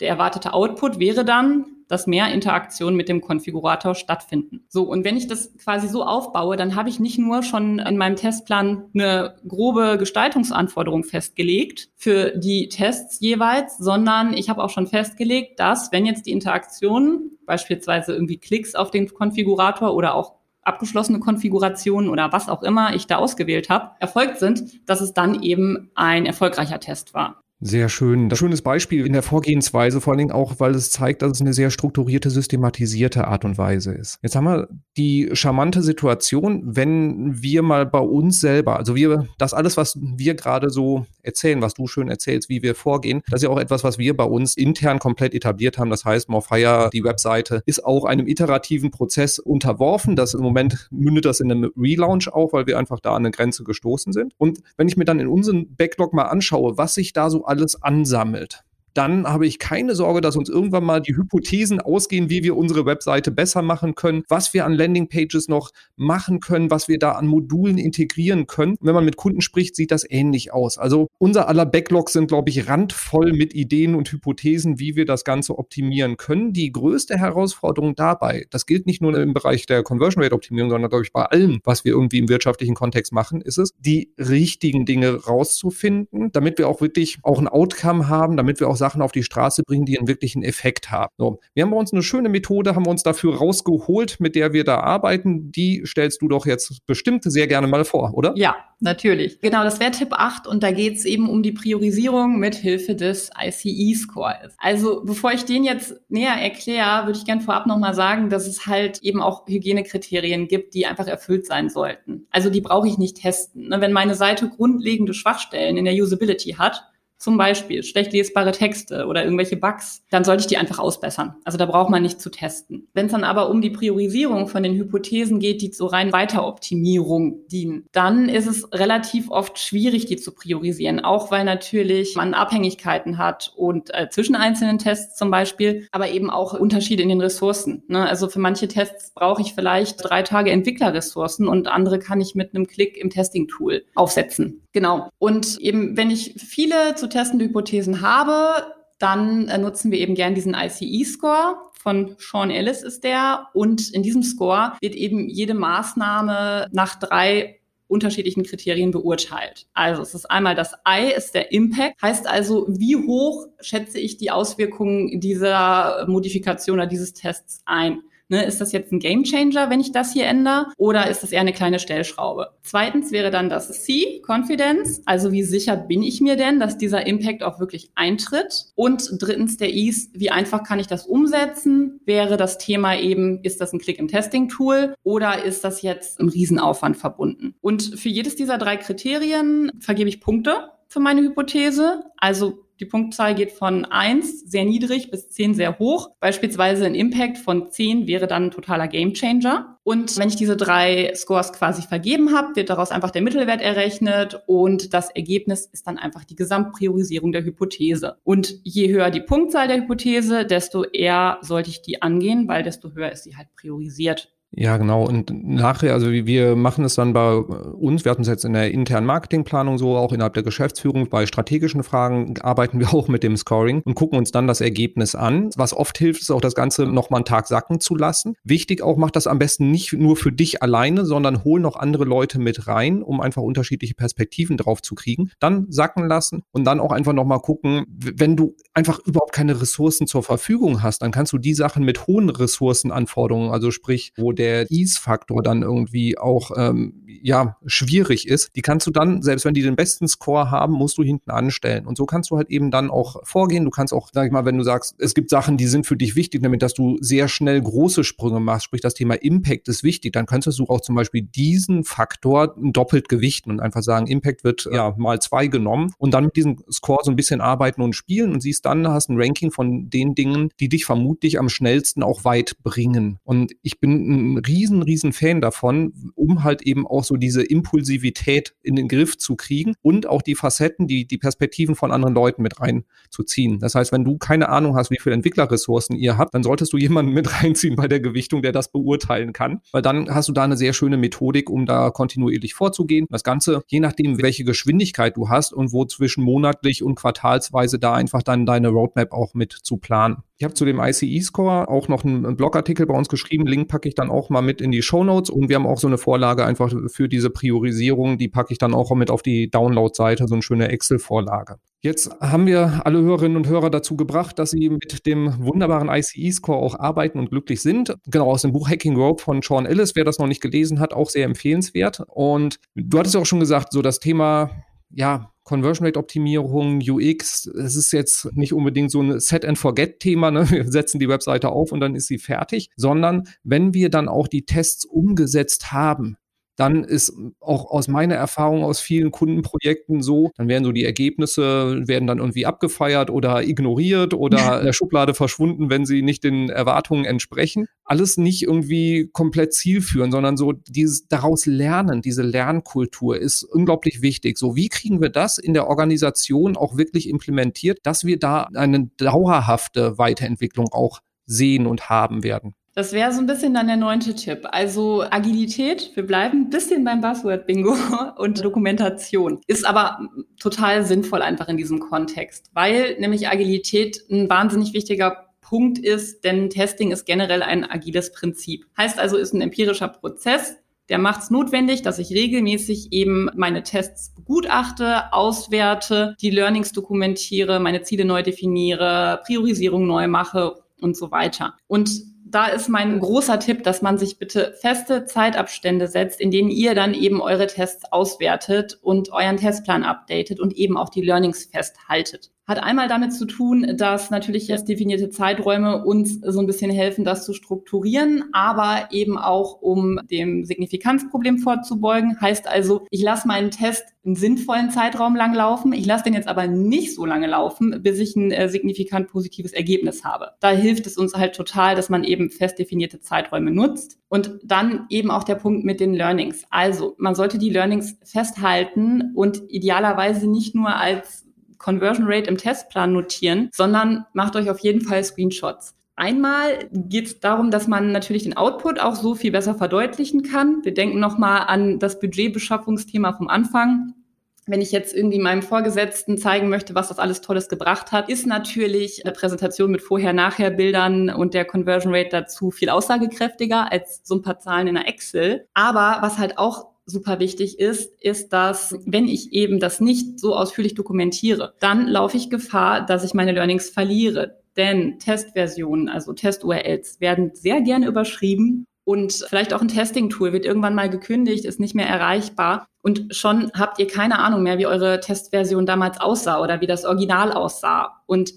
der erwartete Output wäre dann, dass mehr Interaktionen mit dem Konfigurator stattfinden. So, und wenn ich das quasi so aufbaue, dann habe ich nicht nur schon in meinem Testplan eine grobe Gestaltungsanforderung festgelegt für die Tests jeweils, sondern ich habe auch schon festgelegt, dass wenn jetzt die Interaktionen, beispielsweise irgendwie Klicks auf den Konfigurator oder auch abgeschlossene Konfigurationen oder was auch immer ich da ausgewählt habe, erfolgt sind, dass es dann eben ein erfolgreicher Test war. Sehr schön. Das schönes Beispiel in der Vorgehensweise, vor allen Dingen auch, weil es zeigt, dass es eine sehr strukturierte, systematisierte Art und Weise ist. Jetzt haben wir die charmante Situation, wenn wir mal bei uns selber, also wir, das alles, was wir gerade so erzählen, was du schön erzählst, wie wir vorgehen, das ist ja auch etwas, was wir bei uns intern komplett etabliert haben. Das heißt, Morfire, die Webseite, ist auch einem iterativen Prozess unterworfen. Das im Moment mündet das in einem Relaunch auch, weil wir einfach da an eine Grenze gestoßen sind. Und wenn ich mir dann in unseren Backlog mal anschaue, was sich da so alles ansammelt dann habe ich keine Sorge, dass uns irgendwann mal die Hypothesen ausgehen, wie wir unsere Webseite besser machen können, was wir an Landingpages noch machen können, was wir da an Modulen integrieren können. Wenn man mit Kunden spricht, sieht das ähnlich aus. Also unser aller Backlogs sind, glaube ich, randvoll mit Ideen und Hypothesen, wie wir das Ganze optimieren können. Die größte Herausforderung dabei, das gilt nicht nur im Bereich der Conversion Rate Optimierung, sondern, glaube ich, bei allem, was wir irgendwie im wirtschaftlichen Kontext machen, ist es, die richtigen Dinge rauszufinden, damit wir auch wirklich auch ein Outcome haben, damit wir auch Sachen auf die Straße bringen, die einen wirklichen Effekt haben. So, wir haben bei uns eine schöne Methode, haben wir uns dafür rausgeholt, mit der wir da arbeiten. Die stellst du doch jetzt bestimmt sehr gerne mal vor, oder? Ja, natürlich. Genau, das wäre Tipp 8 und da geht es eben um die Priorisierung mit Hilfe des ICE-Scores. Also bevor ich den jetzt näher erkläre, würde ich gerne vorab nochmal sagen, dass es halt eben auch Hygienekriterien gibt, die einfach erfüllt sein sollten. Also die brauche ich nicht testen. Ne, wenn meine Seite grundlegende Schwachstellen in der Usability hat, zum Beispiel schlecht lesbare Texte oder irgendwelche Bugs, dann sollte ich die einfach ausbessern. Also da braucht man nicht zu testen. Wenn es dann aber um die Priorisierung von den Hypothesen geht, die zur rein Weiteroptimierung dienen, dann ist es relativ oft schwierig, die zu priorisieren, auch weil natürlich man Abhängigkeiten hat und äh, zwischen einzelnen Tests zum Beispiel, aber eben auch Unterschiede in den Ressourcen. Ne? Also für manche Tests brauche ich vielleicht drei Tage Entwicklerressourcen und andere kann ich mit einem Klick im Testing-Tool aufsetzen. Genau. Und eben, wenn ich viele zu testende Hypothesen habe, dann äh, nutzen wir eben gern diesen ICE-Score. Von Sean Ellis ist der. Und in diesem Score wird eben jede Maßnahme nach drei unterschiedlichen Kriterien beurteilt. Also es ist einmal das I ist der Impact, heißt also, wie hoch schätze ich die Auswirkungen dieser Modifikation oder dieses Tests ein. Ne, ist das jetzt ein Gamechanger, wenn ich das hier ändere? Oder ist das eher eine kleine Stellschraube? Zweitens wäre dann das C, Confidence. Also wie sicher bin ich mir denn, dass dieser Impact auch wirklich eintritt? Und drittens der I, wie einfach kann ich das umsetzen? Wäre das Thema eben, ist das ein Click im Testing-Tool oder ist das jetzt im Riesenaufwand verbunden? Und für jedes dieser drei Kriterien vergebe ich Punkte für meine Hypothese. Also die Punktzahl geht von 1 sehr niedrig bis 10 sehr hoch. Beispielsweise ein Impact von 10 wäre dann ein totaler Gamechanger. Und wenn ich diese drei Scores quasi vergeben habe, wird daraus einfach der Mittelwert errechnet und das Ergebnis ist dann einfach die Gesamtpriorisierung der Hypothese. Und je höher die Punktzahl der Hypothese, desto eher sollte ich die angehen, weil desto höher ist sie halt priorisiert Ja, genau. Und nachher, also wir machen es dann bei uns, wir hatten es jetzt in der internen Marketingplanung so, auch innerhalb der Geschäftsführung, bei strategischen Fragen arbeiten wir auch mit dem Scoring und gucken uns dann das Ergebnis an. Was oft hilft, ist auch das Ganze nochmal einen Tag sacken zu lassen. Wichtig auch, mach das am besten nicht nur für dich alleine, sondern hol noch andere Leute mit rein, um einfach unterschiedliche Perspektiven drauf zu kriegen. Dann sacken lassen und dann auch einfach nochmal gucken, wenn du einfach überhaupt keine Ressourcen zur Verfügung hast, dann kannst du die Sachen mit hohen Ressourcenanforderungen, also sprich, wo der der Ease-Faktor dann irgendwie auch ähm, ja schwierig ist, die kannst du dann, selbst wenn die den besten Score haben, musst du hinten anstellen. Und so kannst du halt eben dann auch vorgehen. Du kannst auch, sag ich mal, wenn du sagst, es gibt Sachen, die sind für dich wichtig, damit dass du sehr schnell große Sprünge machst, sprich das Thema Impact ist wichtig, dann könntest du auch zum Beispiel diesen Faktor doppelt gewichten und einfach sagen, Impact wird ja mal zwei genommen und dann mit diesem Score so ein bisschen arbeiten und spielen und siehst dann, hast ein Ranking von den Dingen, die dich vermutlich am schnellsten auch weit bringen. Und ich bin ein riesen, riesen Fan davon, um halt eben auch so diese Impulsivität in den Griff zu kriegen und auch die Facetten, die, die Perspektiven von anderen Leuten mit reinzuziehen. Das heißt, wenn du keine Ahnung hast, wie viele Entwicklerressourcen ihr habt, dann solltest du jemanden mit reinziehen bei der Gewichtung, der das beurteilen kann, weil dann hast du da eine sehr schöne Methodik, um da kontinuierlich vorzugehen. Das Ganze, je nachdem, welche Geschwindigkeit du hast und wo zwischen monatlich und quartalsweise da einfach dann deine Roadmap auch mit zu planen. Ich habe zu dem ICE-Score auch noch einen Blogartikel bei uns geschrieben. Link packe ich dann auch mal mit in die Show Notes und wir haben auch so eine Vorlage einfach für diese Priorisierung. Die packe ich dann auch mit auf die Download-Seite, so eine schöne Excel-Vorlage. Jetzt haben wir alle Hörerinnen und Hörer dazu gebracht, dass sie mit dem wunderbaren ICE-Score auch arbeiten und glücklich sind. Genau aus dem Buch Hacking Rope von Sean Ellis, wer das noch nicht gelesen hat, auch sehr empfehlenswert. Und du hattest ja auch schon gesagt, so das Thema, ja, Conversion Rate Optimierung, UX, es ist jetzt nicht unbedingt so ein Set and Forget Thema, ne? wir setzen die Webseite auf und dann ist sie fertig, sondern wenn wir dann auch die Tests umgesetzt haben, dann ist auch aus meiner Erfahrung aus vielen Kundenprojekten so, dann werden so die Ergebnisse, werden dann irgendwie abgefeiert oder ignoriert oder in der Schublade verschwunden, wenn sie nicht den Erwartungen entsprechen. Alles nicht irgendwie komplett zielführend, sondern so dieses daraus lernen, diese Lernkultur ist unglaublich wichtig. So, wie kriegen wir das in der Organisation auch wirklich implementiert, dass wir da eine dauerhafte Weiterentwicklung auch sehen und haben werden? Das wäre so ein bisschen dann der neunte Tipp. Also Agilität, wir bleiben ein bisschen beim Buzzword-Bingo und Dokumentation. Ist aber total sinnvoll einfach in diesem Kontext, weil nämlich Agilität ein wahnsinnig wichtiger Punkt ist, denn Testing ist generell ein agiles Prinzip. Heißt also, ist ein empirischer Prozess, der macht es notwendig, dass ich regelmäßig eben meine Tests begutachte, auswerte, die Learnings dokumentiere, meine Ziele neu definiere, Priorisierung neu mache und so weiter. Und da ist mein großer Tipp, dass man sich bitte feste Zeitabstände setzt, in denen ihr dann eben eure Tests auswertet und euren Testplan updatet und eben auch die Learnings festhaltet. Hat einmal damit zu tun, dass natürlich jetzt definierte Zeiträume uns so ein bisschen helfen, das zu strukturieren, aber eben auch um dem Signifikanzproblem vorzubeugen. Heißt also, ich lasse meinen Test einen sinnvollen Zeitraum lang laufen. Ich lasse den jetzt aber nicht so lange laufen, bis ich ein äh, signifikant positives Ergebnis habe. Da hilft es uns halt total, dass man eben fest definierte Zeiträume nutzt. Und dann eben auch der Punkt mit den Learnings. Also, man sollte die Learnings festhalten und idealerweise nicht nur als Conversion Rate im Testplan notieren, sondern macht euch auf jeden Fall Screenshots. Einmal geht es darum, dass man natürlich den Output auch so viel besser verdeutlichen kann. Wir denken nochmal an das Budgetbeschaffungsthema vom Anfang. Wenn ich jetzt irgendwie meinem Vorgesetzten zeigen möchte, was das alles Tolles gebracht hat, ist natürlich eine Präsentation mit Vorher-Nachher-Bildern und der Conversion Rate dazu viel aussagekräftiger als so ein paar Zahlen in der Excel. Aber was halt auch super wichtig ist, ist, dass wenn ich eben das nicht so ausführlich dokumentiere, dann laufe ich Gefahr, dass ich meine Learnings verliere. Denn Testversionen, also Test-URLs, werden sehr gerne überschrieben und vielleicht auch ein Testing-Tool wird irgendwann mal gekündigt, ist nicht mehr erreichbar. Und schon habt ihr keine Ahnung mehr, wie eure Testversion damals aussah oder wie das Original aussah. Und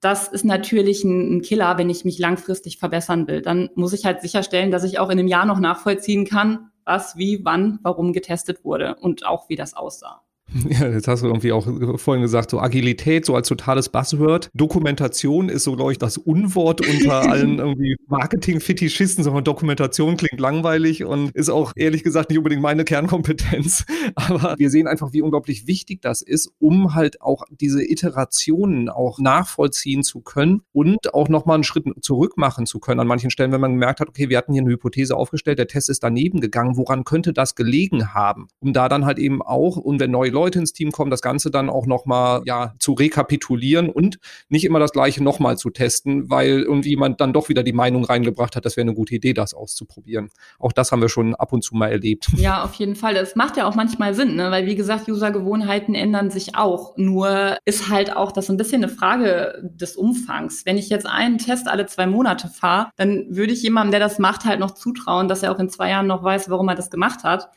das ist natürlich ein, Killer, wenn ich mich langfristig verbessern will. Dann muss ich halt sicherstellen, dass ich auch in einem Jahr noch nachvollziehen kann, was, wie, wann, warum getestet wurde und auch wie das aussah. Ja, jetzt hast du irgendwie auch vorhin gesagt, so Agilität, so als totales Buzzword. Dokumentation ist so, glaube ich, das Unwort unter allen irgendwie Marketing-Fetischisten, sondern Dokumentation klingt langweilig und ist auch ehrlich gesagt nicht unbedingt meine Kernkompetenz. Aber wir sehen einfach, wie unglaublich wichtig das ist, um halt auch diese Iterationen auch nachvollziehen zu können und auch nochmal einen Schritt zurück machen zu können an manchen Stellen, wenn man gemerkt hat, okay, wir hatten hier eine Hypothese aufgestellt, der Test ist daneben gegangen, woran könnte das gelegen haben? Um da dann halt eben auch, und wenn neue Leute ins Team kommen, das Ganze dann auch nochmal ja, zu rekapitulieren und nicht immer das Gleiche nochmal zu testen, weil irgendjemand dann doch wieder die Meinung reingebracht hat, das wäre eine gute Idee, das auszuprobieren. Auch das haben wir schon ab und zu mal erlebt. Ja, auf jeden Fall. Das macht ja auch manchmal Sinn, ne? weil wie gesagt, Usergewohnheiten ändern sich auch. Nur ist halt auch das ein bisschen eine Frage des Umfangs. Wenn ich jetzt einen Test alle zwei Monate fahre, dann würde ich jemandem, der das macht, halt noch zutrauen, dass er auch in zwei Jahren noch weiß, warum er das gemacht hat.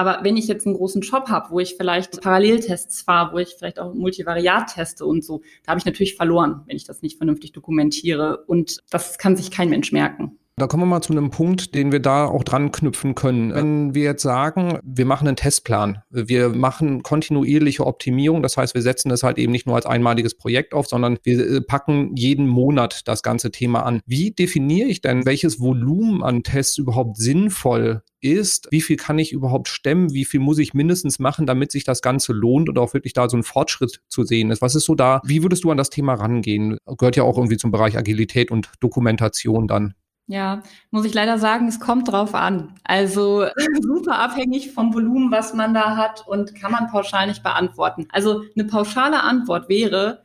Aber wenn ich jetzt einen großen Job habe, wo ich vielleicht Paralleltests fahre, wo ich vielleicht auch Multivariat teste und so, da habe ich natürlich verloren, wenn ich das nicht vernünftig dokumentiere. Und das kann sich kein Mensch merken. Da kommen wir mal zu einem Punkt, den wir da auch dran knüpfen können. Wenn wir jetzt sagen, wir machen einen Testplan, wir machen kontinuierliche Optimierung, das heißt, wir setzen das halt eben nicht nur als einmaliges Projekt auf, sondern wir äh, packen jeden Monat das ganze Thema an. Wie definiere ich denn, welches Volumen an Tests überhaupt sinnvoll ist, wie viel kann ich überhaupt stemmen, wie viel muss ich mindestens machen, damit sich das Ganze lohnt und auch wirklich da so ein Fortschritt zu sehen ist. Was ist so da, wie würdest du an das Thema rangehen? Gehört ja auch irgendwie zum Bereich Agilität und Dokumentation dann. Ja, muss ich leider sagen, es kommt drauf an. Also super abhängig vom Volumen, was man da hat und kann man pauschal nicht beantworten. Also eine pauschale Antwort wäre,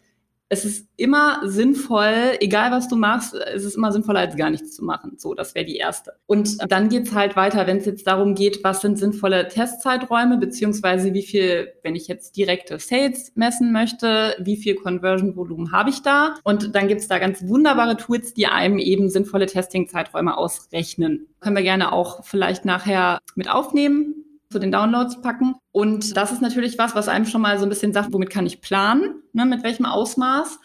es ist immer sinnvoll, egal was du machst, es ist immer sinnvoller, als gar nichts zu machen. So, das wäre die erste. Und dann geht's halt weiter, wenn es jetzt darum geht, was sind sinnvolle Testzeiträume, beziehungsweise wie viel, wenn ich jetzt direkte Sales messen möchte, wie viel Conversion-Volumen habe ich da? Und dann gibt's da ganz wunderbare Tools, die einem eben sinnvolle Testing-Zeiträume ausrechnen. Können wir gerne auch vielleicht nachher mit aufnehmen zu den Downloads packen. Und das ist natürlich was, was einem schon mal so ein bisschen sagt, womit kann ich planen, ne, mit welchem Ausmaß.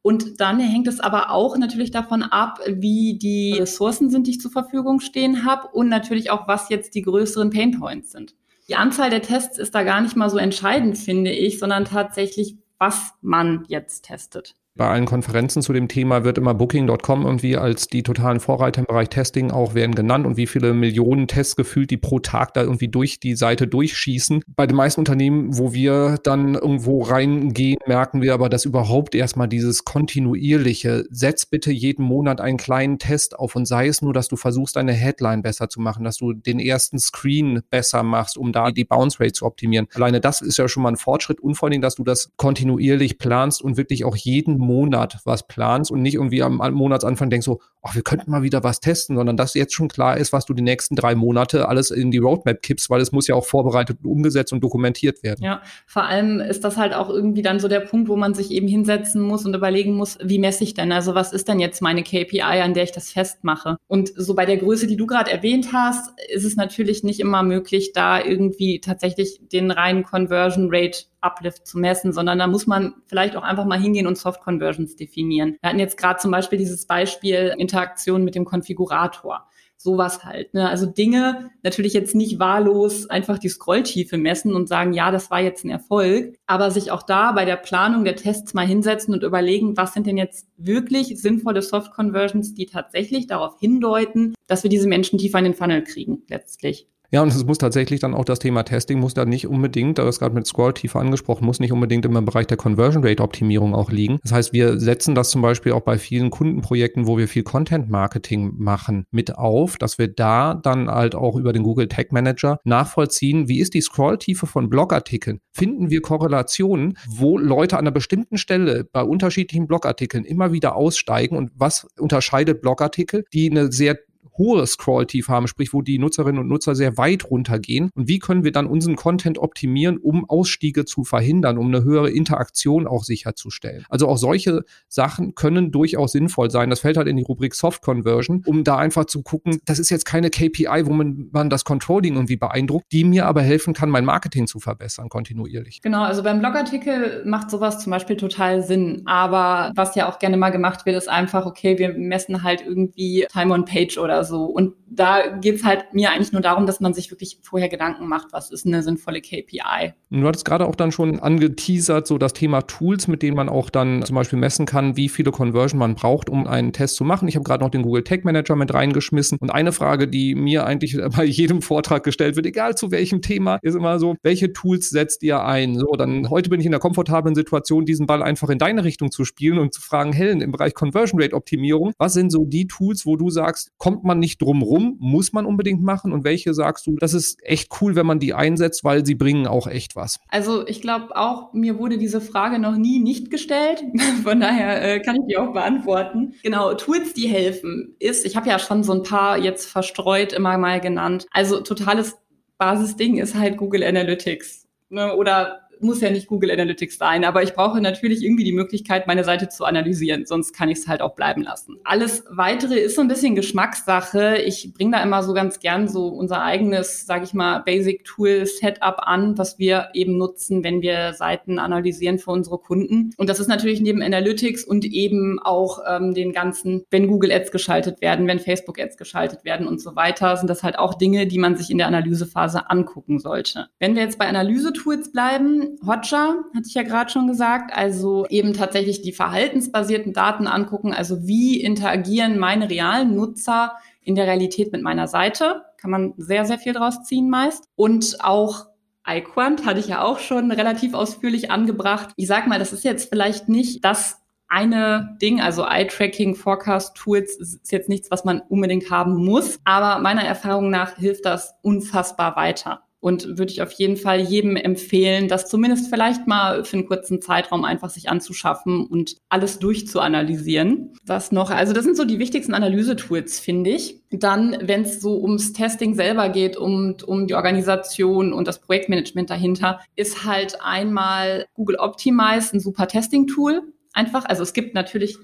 Und dann hängt es aber auch natürlich davon ab, wie die Ressourcen sind, die ich zur Verfügung stehen habe und natürlich auch, was jetzt die größeren Painpoints sind. Die Anzahl der Tests ist da gar nicht mal so entscheidend, finde ich, sondern tatsächlich, was man jetzt testet. Bei allen Konferenzen zu dem Thema wird immer Booking.com irgendwie als die totalen Vorreiter im Bereich Testing auch werden genannt und wie viele Millionen Tests gefühlt die pro Tag da irgendwie durch die Seite durchschießen. Bei den meisten Unternehmen, wo wir dann irgendwo reingehen, merken wir aber, dass überhaupt erstmal dieses kontinuierliche, setz bitte jeden Monat einen kleinen Test auf und sei es nur, dass du versuchst, deine Headline besser zu machen, dass du den ersten Screen besser machst, um da die Bounce Rate zu optimieren. Alleine das ist ja schon mal ein Fortschritt und vor allem, dass du das kontinuierlich planst und wirklich auch jeden Monat was planst und nicht irgendwie am Monatsanfang denkst so, ach, wir könnten mal wieder was testen, sondern dass jetzt schon klar ist, was du die nächsten drei Monate alles in die Roadmap kippst, weil es muss ja auch vorbereitet, umgesetzt und dokumentiert werden. Ja, vor allem ist das halt auch irgendwie dann so der Punkt, wo man sich eben hinsetzen muss und überlegen muss, wie messe ich denn? Also was ist denn jetzt meine KPI, an der ich das festmache? Und so bei der Größe, die du gerade erwähnt hast, ist es natürlich nicht immer möglich, da irgendwie tatsächlich den reinen Conversion Rate Uplift zu messen, sondern da muss man vielleicht auch einfach mal hingehen und Soft Conversions definieren. Wir hatten jetzt gerade zum Beispiel dieses Beispiel Interaktion mit dem Konfigurator. Sowas halt. Ne? Also Dinge natürlich jetzt nicht wahllos einfach die Scrolltiefe messen und sagen, ja, das war jetzt ein Erfolg, aber sich auch da bei der Planung der Tests mal hinsetzen und überlegen, was sind denn jetzt wirklich sinnvolle Soft Conversions, die tatsächlich darauf hindeuten, dass wir diese Menschen tiefer in den Funnel kriegen, letztlich. Ja, und es muss tatsächlich dann auch das Thema Testing muss da nicht unbedingt, da ist gerade mit Scroll tiefer angesprochen, muss nicht unbedingt immer im Bereich der Conversion Rate Optimierung auch liegen. Das heißt, wir setzen das zum Beispiel auch bei vielen Kundenprojekten, wo wir viel Content Marketing machen, mit auf, dass wir da dann halt auch über den Google Tag Manager nachvollziehen, wie ist die Scrolltiefe von Blogartikeln? Finden wir Korrelationen, wo Leute an einer bestimmten Stelle bei unterschiedlichen Blogartikeln immer wieder aussteigen und was unterscheidet Blogartikel, die eine sehr hohe Scroll-Tiefe haben, sprich, wo die Nutzerinnen und Nutzer sehr weit runtergehen. Und wie können wir dann unseren Content optimieren, um Ausstiege zu verhindern, um eine höhere Interaktion auch sicherzustellen? Also auch solche Sachen können durchaus sinnvoll sein. Das fällt halt in die Rubrik Soft Conversion, um da einfach zu gucken, das ist jetzt keine KPI, wo man, man das Controlling irgendwie beeindruckt, die mir aber helfen kann, mein Marketing zu verbessern, kontinuierlich. Genau, also beim Blogartikel macht sowas zum Beispiel total Sinn. Aber was ja auch gerne mal gemacht wird, ist einfach, okay, wir messen halt irgendwie Time on Page oder so. Und da geht es halt mir eigentlich nur darum, dass man sich wirklich vorher Gedanken macht, was ist eine sinnvolle KPI. Und du hattest gerade auch dann schon angeteasert, so das Thema Tools, mit denen man auch dann zum Beispiel messen kann, wie viele Conversion man braucht, um einen Test zu machen. Ich habe gerade noch den Google Tag Manager mit reingeschmissen. Und eine Frage, die mir eigentlich bei jedem Vortrag gestellt wird, egal zu welchem Thema, ist immer so, welche Tools setzt ihr ein? So, dann heute bin ich in der komfortablen Situation, diesen Ball einfach in deine Richtung zu spielen und zu fragen, Helen, im Bereich Conversion Rate Optimierung, was sind so die Tools, wo du sagst, kommt man nicht drum rum, muss man unbedingt machen? Und welche sagst du, das ist echt cool, wenn man die einsetzt, weil sie bringen auch echt was? Also ich glaube auch, mir wurde diese Frage noch nie nicht gestellt. Von daher äh, kann ich die auch beantworten. Genau, Tools, die helfen, ist, ich habe ja schon so ein paar jetzt verstreut immer mal genannt. Also totales Basisding ist halt Google Analytics. Ne? Oder muss ja nicht Google Analytics sein, aber ich brauche natürlich irgendwie die Möglichkeit, meine Seite zu analysieren, sonst kann ich es halt auch bleiben lassen. Alles weitere ist so ein bisschen Geschmackssache. Ich bringe da immer so ganz gern so unser eigenes, sage ich mal, Basic Tool Setup an, was wir eben nutzen, wenn wir Seiten analysieren für unsere Kunden. Und das ist natürlich neben Analytics und eben auch ähm, den ganzen, wenn Google Ads geschaltet werden, wenn Facebook Ads geschaltet werden und so weiter, sind das halt auch Dinge, die man sich in der Analysephase angucken sollte. Wenn wir jetzt bei Analyse-Tools bleiben, Hotjar, hatte ich ja gerade schon gesagt, also eben tatsächlich die verhaltensbasierten Daten angucken, also wie interagieren meine realen Nutzer in der Realität mit meiner Seite, kann man sehr, sehr viel draus ziehen meist. Und auch iQuant hatte ich ja auch schon relativ ausführlich angebracht. Ich sag mal, das ist jetzt vielleicht nicht das eine Ding, also Eye-Tracking, Forecast-Tools ist jetzt nichts, was man unbedingt haben muss, aber meiner Erfahrung nach hilft das unfassbar weiter und würde ich auf jeden Fall jedem empfehlen, das zumindest vielleicht mal für einen kurzen Zeitraum einfach sich anzuschaffen und alles durchzuanalysieren. Was noch? Also das sind so die wichtigsten Analysetools, finde ich. Dann, wenn es so ums Testing selber geht, um, um die Organisation und das Projektmanagement dahinter, ist halt einmal Google Optimize ein super Testing-Tool. Einfach, also es gibt natürlich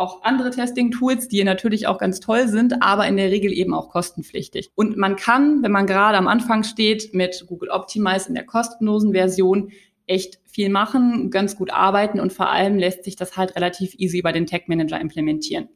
auch andere Testing-Tools, die natürlich auch ganz toll sind, aber in der Regel eben auch kostenpflichtig. Und man kann, wenn man gerade am Anfang steht, mit Google Optimize in der kostenlosen Version echt viel machen, ganz gut arbeiten und vor allem lässt sich das halt relativ easy über den Tag Manager implementieren.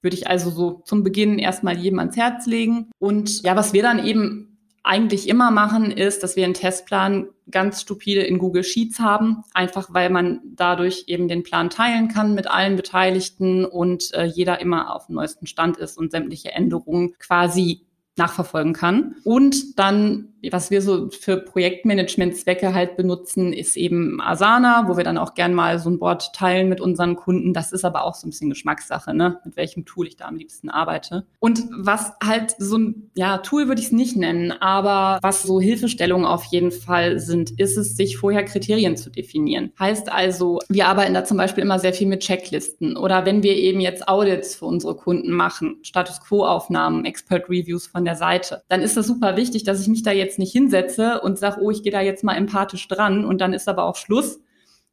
Würde ich also so zum Beginn erstmal jedem ans Herz legen. Und ja, was wir dann eben eigentlich immer machen, ist, dass wir einen Testplan ganz stupide in Google Sheets haben, einfach weil man dadurch eben den Plan teilen kann mit allen Beteiligten und äh, jeder immer auf dem neuesten Stand ist und sämtliche Änderungen quasi nachverfolgen kann. Und dann was wir so für Projektmanagement-Zwecke halt benutzen, ist eben Asana, wo wir dann auch gern mal so ein Board teilen mit unseren Kunden. Das ist aber auch so ein bisschen Geschmackssache, ne? mit welchem Tool ich da am liebsten arbeite. Und was halt so ein, ja, Tool würde ich es nicht nennen, aber was so Hilfestellungen auf jeden Fall sind, ist es, sich vorher Kriterien zu definieren. Heißt also, wir arbeiten da zum Beispiel immer sehr viel mit Checklisten oder wenn wir eben jetzt Audits für unsere Kunden machen, Status Quo-Aufnahmen, Expert-Reviews von der Seite, dann ist das super wichtig, dass ich mich da jetzt jetzt nicht hinsetze und sage, oh, ich gehe da jetzt mal empathisch dran und dann ist aber auch Schluss,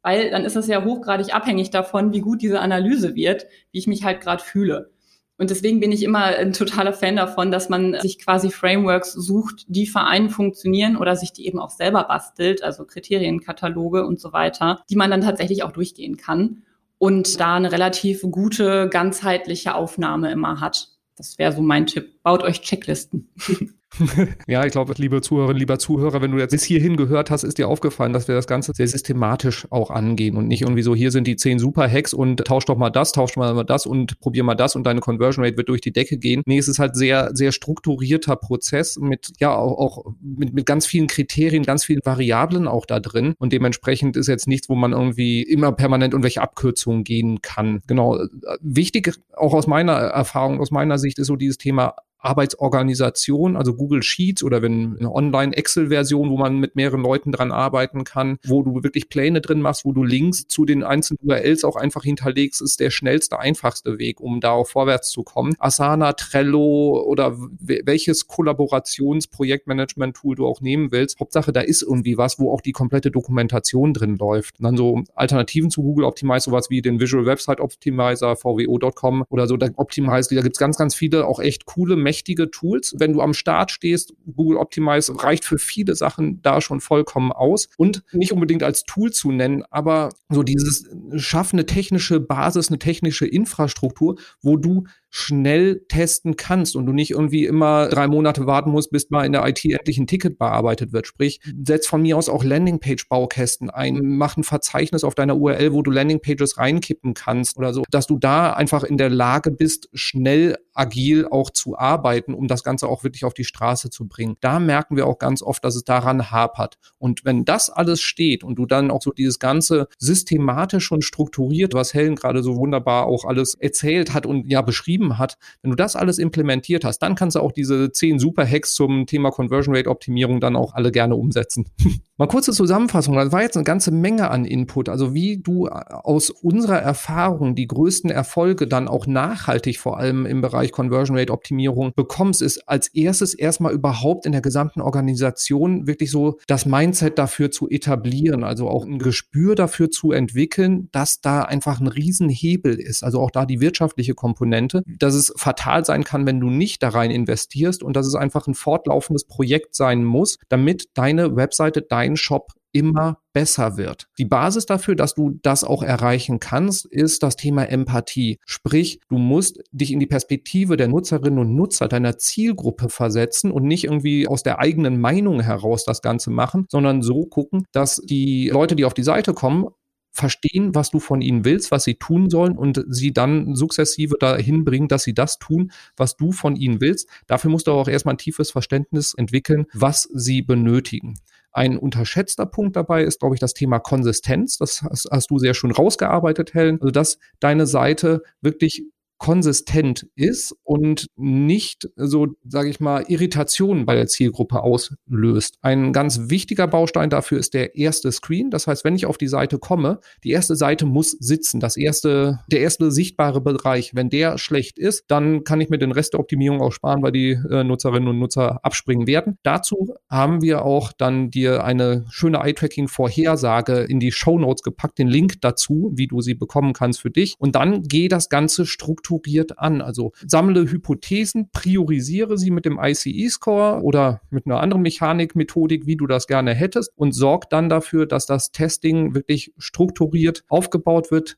weil dann ist es ja hochgradig abhängig davon, wie gut diese Analyse wird, wie ich mich halt gerade fühle. Und deswegen bin ich immer ein totaler Fan davon, dass man sich quasi Frameworks sucht, die für einen funktionieren oder sich die eben auch selber bastelt, also Kriterienkataloge und so weiter, die man dann tatsächlich auch durchgehen kann und da eine relativ gute, ganzheitliche Aufnahme immer hat. Das wäre so mein Tipp. Baut euch Checklisten. ja, ich glaube, liebe Zuhörerinnen, lieber Zuhörer, wenn du jetzt bis hierhin gehört hast, ist dir aufgefallen, dass wir das Ganze sehr systematisch auch angehen und nicht irgendwie so, hier sind die zehn Super-Hacks und tausch doch mal das, tausch mal das und probier mal das und deine Conversion Rate wird durch die Decke gehen. Nee, es ist halt sehr, sehr strukturierter Prozess mit, ja, auch, auch mit, mit ganz vielen Kriterien, ganz vielen Variablen auch da drin und dementsprechend ist jetzt nichts, wo man irgendwie immer permanent irgendwelche Abkürzungen gehen kann. Genau. Wichtig, auch aus meiner Erfahrung, aus meiner Sicht ist so dieses Thema Arbeitsorganisation, also Google Sheets oder wenn eine Online-Excel-Version, wo man mit mehreren Leuten dran arbeiten kann, wo du wirklich Pläne drin machst, wo du Links zu den einzelnen URLs auch einfach hinterlegst, ist der schnellste, einfachste Weg, um da auch vorwärts zu kommen. Asana, Trello oder welches Kollaborations-Projektmanagement-Tool du auch nehmen willst. Hauptsache, da ist irgendwie was, wo auch die komplette Dokumentation drin läuft. Und dann so Alternativen zu Google Optimize, sowas wie den Visual Website Optimizer, vwo.com oder so, da Optimize, da gibt's ganz, ganz viele auch echt coole mächtige Tools. Wenn du am Start stehst, Google Optimize reicht für viele Sachen da schon vollkommen aus. Und nicht unbedingt als Tool zu nennen, aber so dieses schaff eine technische Basis, eine technische Infrastruktur, wo du schnell testen kannst und du nicht irgendwie immer drei Monate warten musst, bis mal in der IT endlich ein Ticket bearbeitet wird. Sprich, setz von mir aus auch Landingpage-Baukästen ein, mach ein Verzeichnis auf deiner URL, wo du Landingpages reinkippen kannst oder so, dass du da einfach in der Lage bist, schnell agil auch zu arbeiten, um das Ganze auch wirklich auf die Straße zu bringen. Da merken wir auch ganz oft, dass es daran hapert. Und wenn das alles steht und du dann auch so dieses ganze systematisch und strukturiert, was Helen gerade so wunderbar auch alles erzählt hat und ja beschrieben hat, wenn du das alles implementiert hast, dann kannst du auch diese zehn Super-Hacks zum Thema Conversion Rate Optimierung dann auch alle gerne umsetzen. Mal kurze Zusammenfassung. Das war jetzt eine ganze Menge an Input. Also wie du aus unserer Erfahrung die größten Erfolge dann auch nachhaltig vor allem im Bereich Conversion Rate Optimierung bekommst, ist als erstes erstmal überhaupt in der gesamten Organisation wirklich so das Mindset dafür zu etablieren. Also auch ein Gespür dafür zu entwickeln, dass da einfach ein Riesenhebel ist. Also auch da die wirtschaftliche Komponente, dass es fatal sein kann, wenn du nicht da rein investierst und dass es einfach ein fortlaufendes Projekt sein muss, damit deine Webseite, dein Shop immer besser wird. Die Basis dafür, dass du das auch erreichen kannst, ist das Thema Empathie. Sprich, du musst dich in die Perspektive der Nutzerinnen und Nutzer deiner Zielgruppe versetzen und nicht irgendwie aus der eigenen Meinung heraus das Ganze machen, sondern so gucken, dass die Leute, die auf die Seite kommen, verstehen, was du von ihnen willst, was sie tun sollen und sie dann sukzessive dahin bringen, dass sie das tun, was du von ihnen willst. Dafür musst du auch erstmal ein tiefes Verständnis entwickeln, was sie benötigen. Ein unterschätzter Punkt dabei ist, glaube ich, das Thema Konsistenz. Das hast, hast, du sehr schön rausgearbeitet, Helen. Also, dass deine Seite wirklich konsistent ist und nicht so, sage ich mal, Irritationen bei der Zielgruppe auslöst. Ein ganz wichtiger Baustein dafür ist der erste Screen. Das heißt, wenn ich auf die Seite komme, die erste Seite muss sitzen. Das erste, der erste sichtbare Bereich. Wenn der schlecht ist, dann kann ich mir den Rest der Optimierung auch sparen, weil die äh, Nutzerinnen und Nutzer abspringen werden. Dazu haben wir auch dann dir eine schöne Eye-Tracking-Vorhersage in die Show Notes gepackt, den Link dazu, wie du sie bekommen kannst für dich. Und dann geh das Ganze strukturiert strukturiert an. Also sammle Hypothesen, priorisiere sie mit dem ICE-Score oder mit einer anderen Mechanikmethodik, wie du das gerne hättest und sorg dann dafür, dass das Testing wirklich strukturiert aufgebaut wird,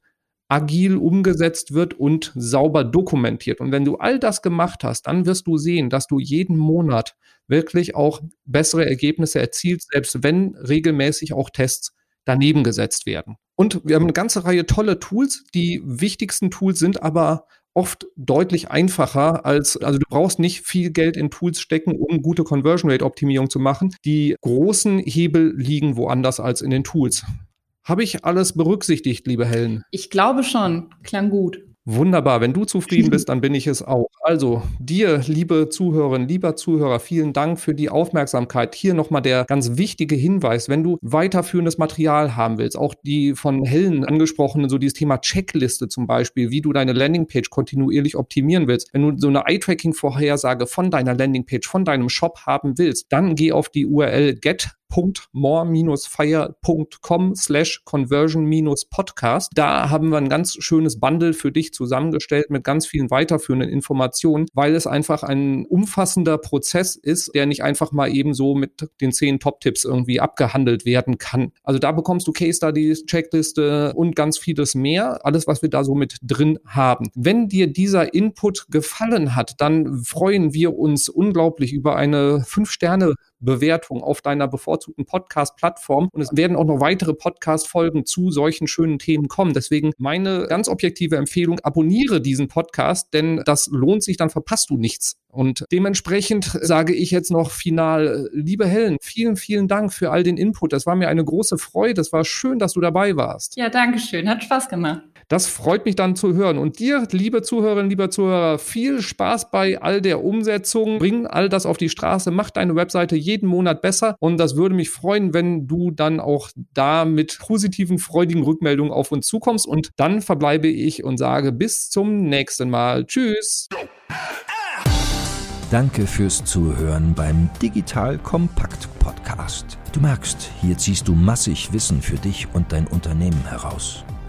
agil umgesetzt wird und sauber dokumentiert. Und wenn du all das gemacht hast, dann wirst du sehen, dass du jeden Monat wirklich auch bessere Ergebnisse erzielst, selbst wenn regelmäßig auch Tests daneben gesetzt werden. Und wir haben eine ganze Reihe tolle Tools. Die wichtigsten Tools sind aber oft deutlich einfacher als, also du brauchst nicht viel Geld in Tools stecken, um gute Conversion Rate Optimierung zu machen. Die großen Hebel liegen woanders als in den Tools. Habe ich alles berücksichtigt, liebe Helen? Ich glaube schon. Klang gut. Wunderbar. Wenn du zufrieden bist, dann bin ich es auch. Also dir, liebe Zuhörerinnen, lieber Zuhörer, vielen Dank für die Aufmerksamkeit. Hier nochmal der ganz wichtige Hinweis. Wenn du weiterführendes Material haben willst, auch die von Helen angesprochene, so dieses Thema Checkliste zum Beispiel, wie du deine Landingpage kontinuierlich optimieren willst. Wenn du so eine Eye-Tracking-Vorhersage von deiner Landingpage, von deinem Shop haben willst, dann geh auf die URL get www.more-fire.com slash conversion-podcast. Da haben wir ein ganz schönes Bundle für dich zusammengestellt mit ganz vielen weiterführenden Informationen, weil es einfach ein umfassender Prozess ist, der nicht einfach mal eben so mit den zehn Top-Tipps irgendwie abgehandelt werden kann. Also da bekommst du Case Studies, Checkliste und ganz vieles mehr. Alles, was wir da so mit drin haben. Wenn dir dieser Input gefallen hat, dann freuen wir uns unglaublich über eine 5-Sterne- Bewertung auf deiner bevorzugten Podcast-Plattform. Und es werden auch noch weitere Podcast-Folgen zu solchen schönen Themen kommen. Deswegen meine ganz objektive Empfehlung, abonniere diesen Podcast, denn das lohnt sich, dann verpasst du nichts. Und dementsprechend sage ich jetzt noch final, liebe Helen, vielen, vielen Dank für all den Input. Das war mir eine große Freude. Es war schön, dass du dabei warst. Ja, danke schön. Hat Spaß gemacht. Das freut mich dann zu hören. Und dir, liebe Zuhörerinnen, lieber Zuhörer, viel Spaß bei all der Umsetzung. Bring all das auf die Straße, mach deine Webseite jeden Monat besser. Und das würde mich freuen, wenn du dann auch da mit positiven, freudigen Rückmeldungen auf uns zukommst. Und dann verbleibe ich und sage bis zum nächsten Mal. Tschüss. Danke fürs Zuhören beim Digital Kompakt Podcast. Du merkst, hier ziehst du massig Wissen für dich und dein Unternehmen heraus.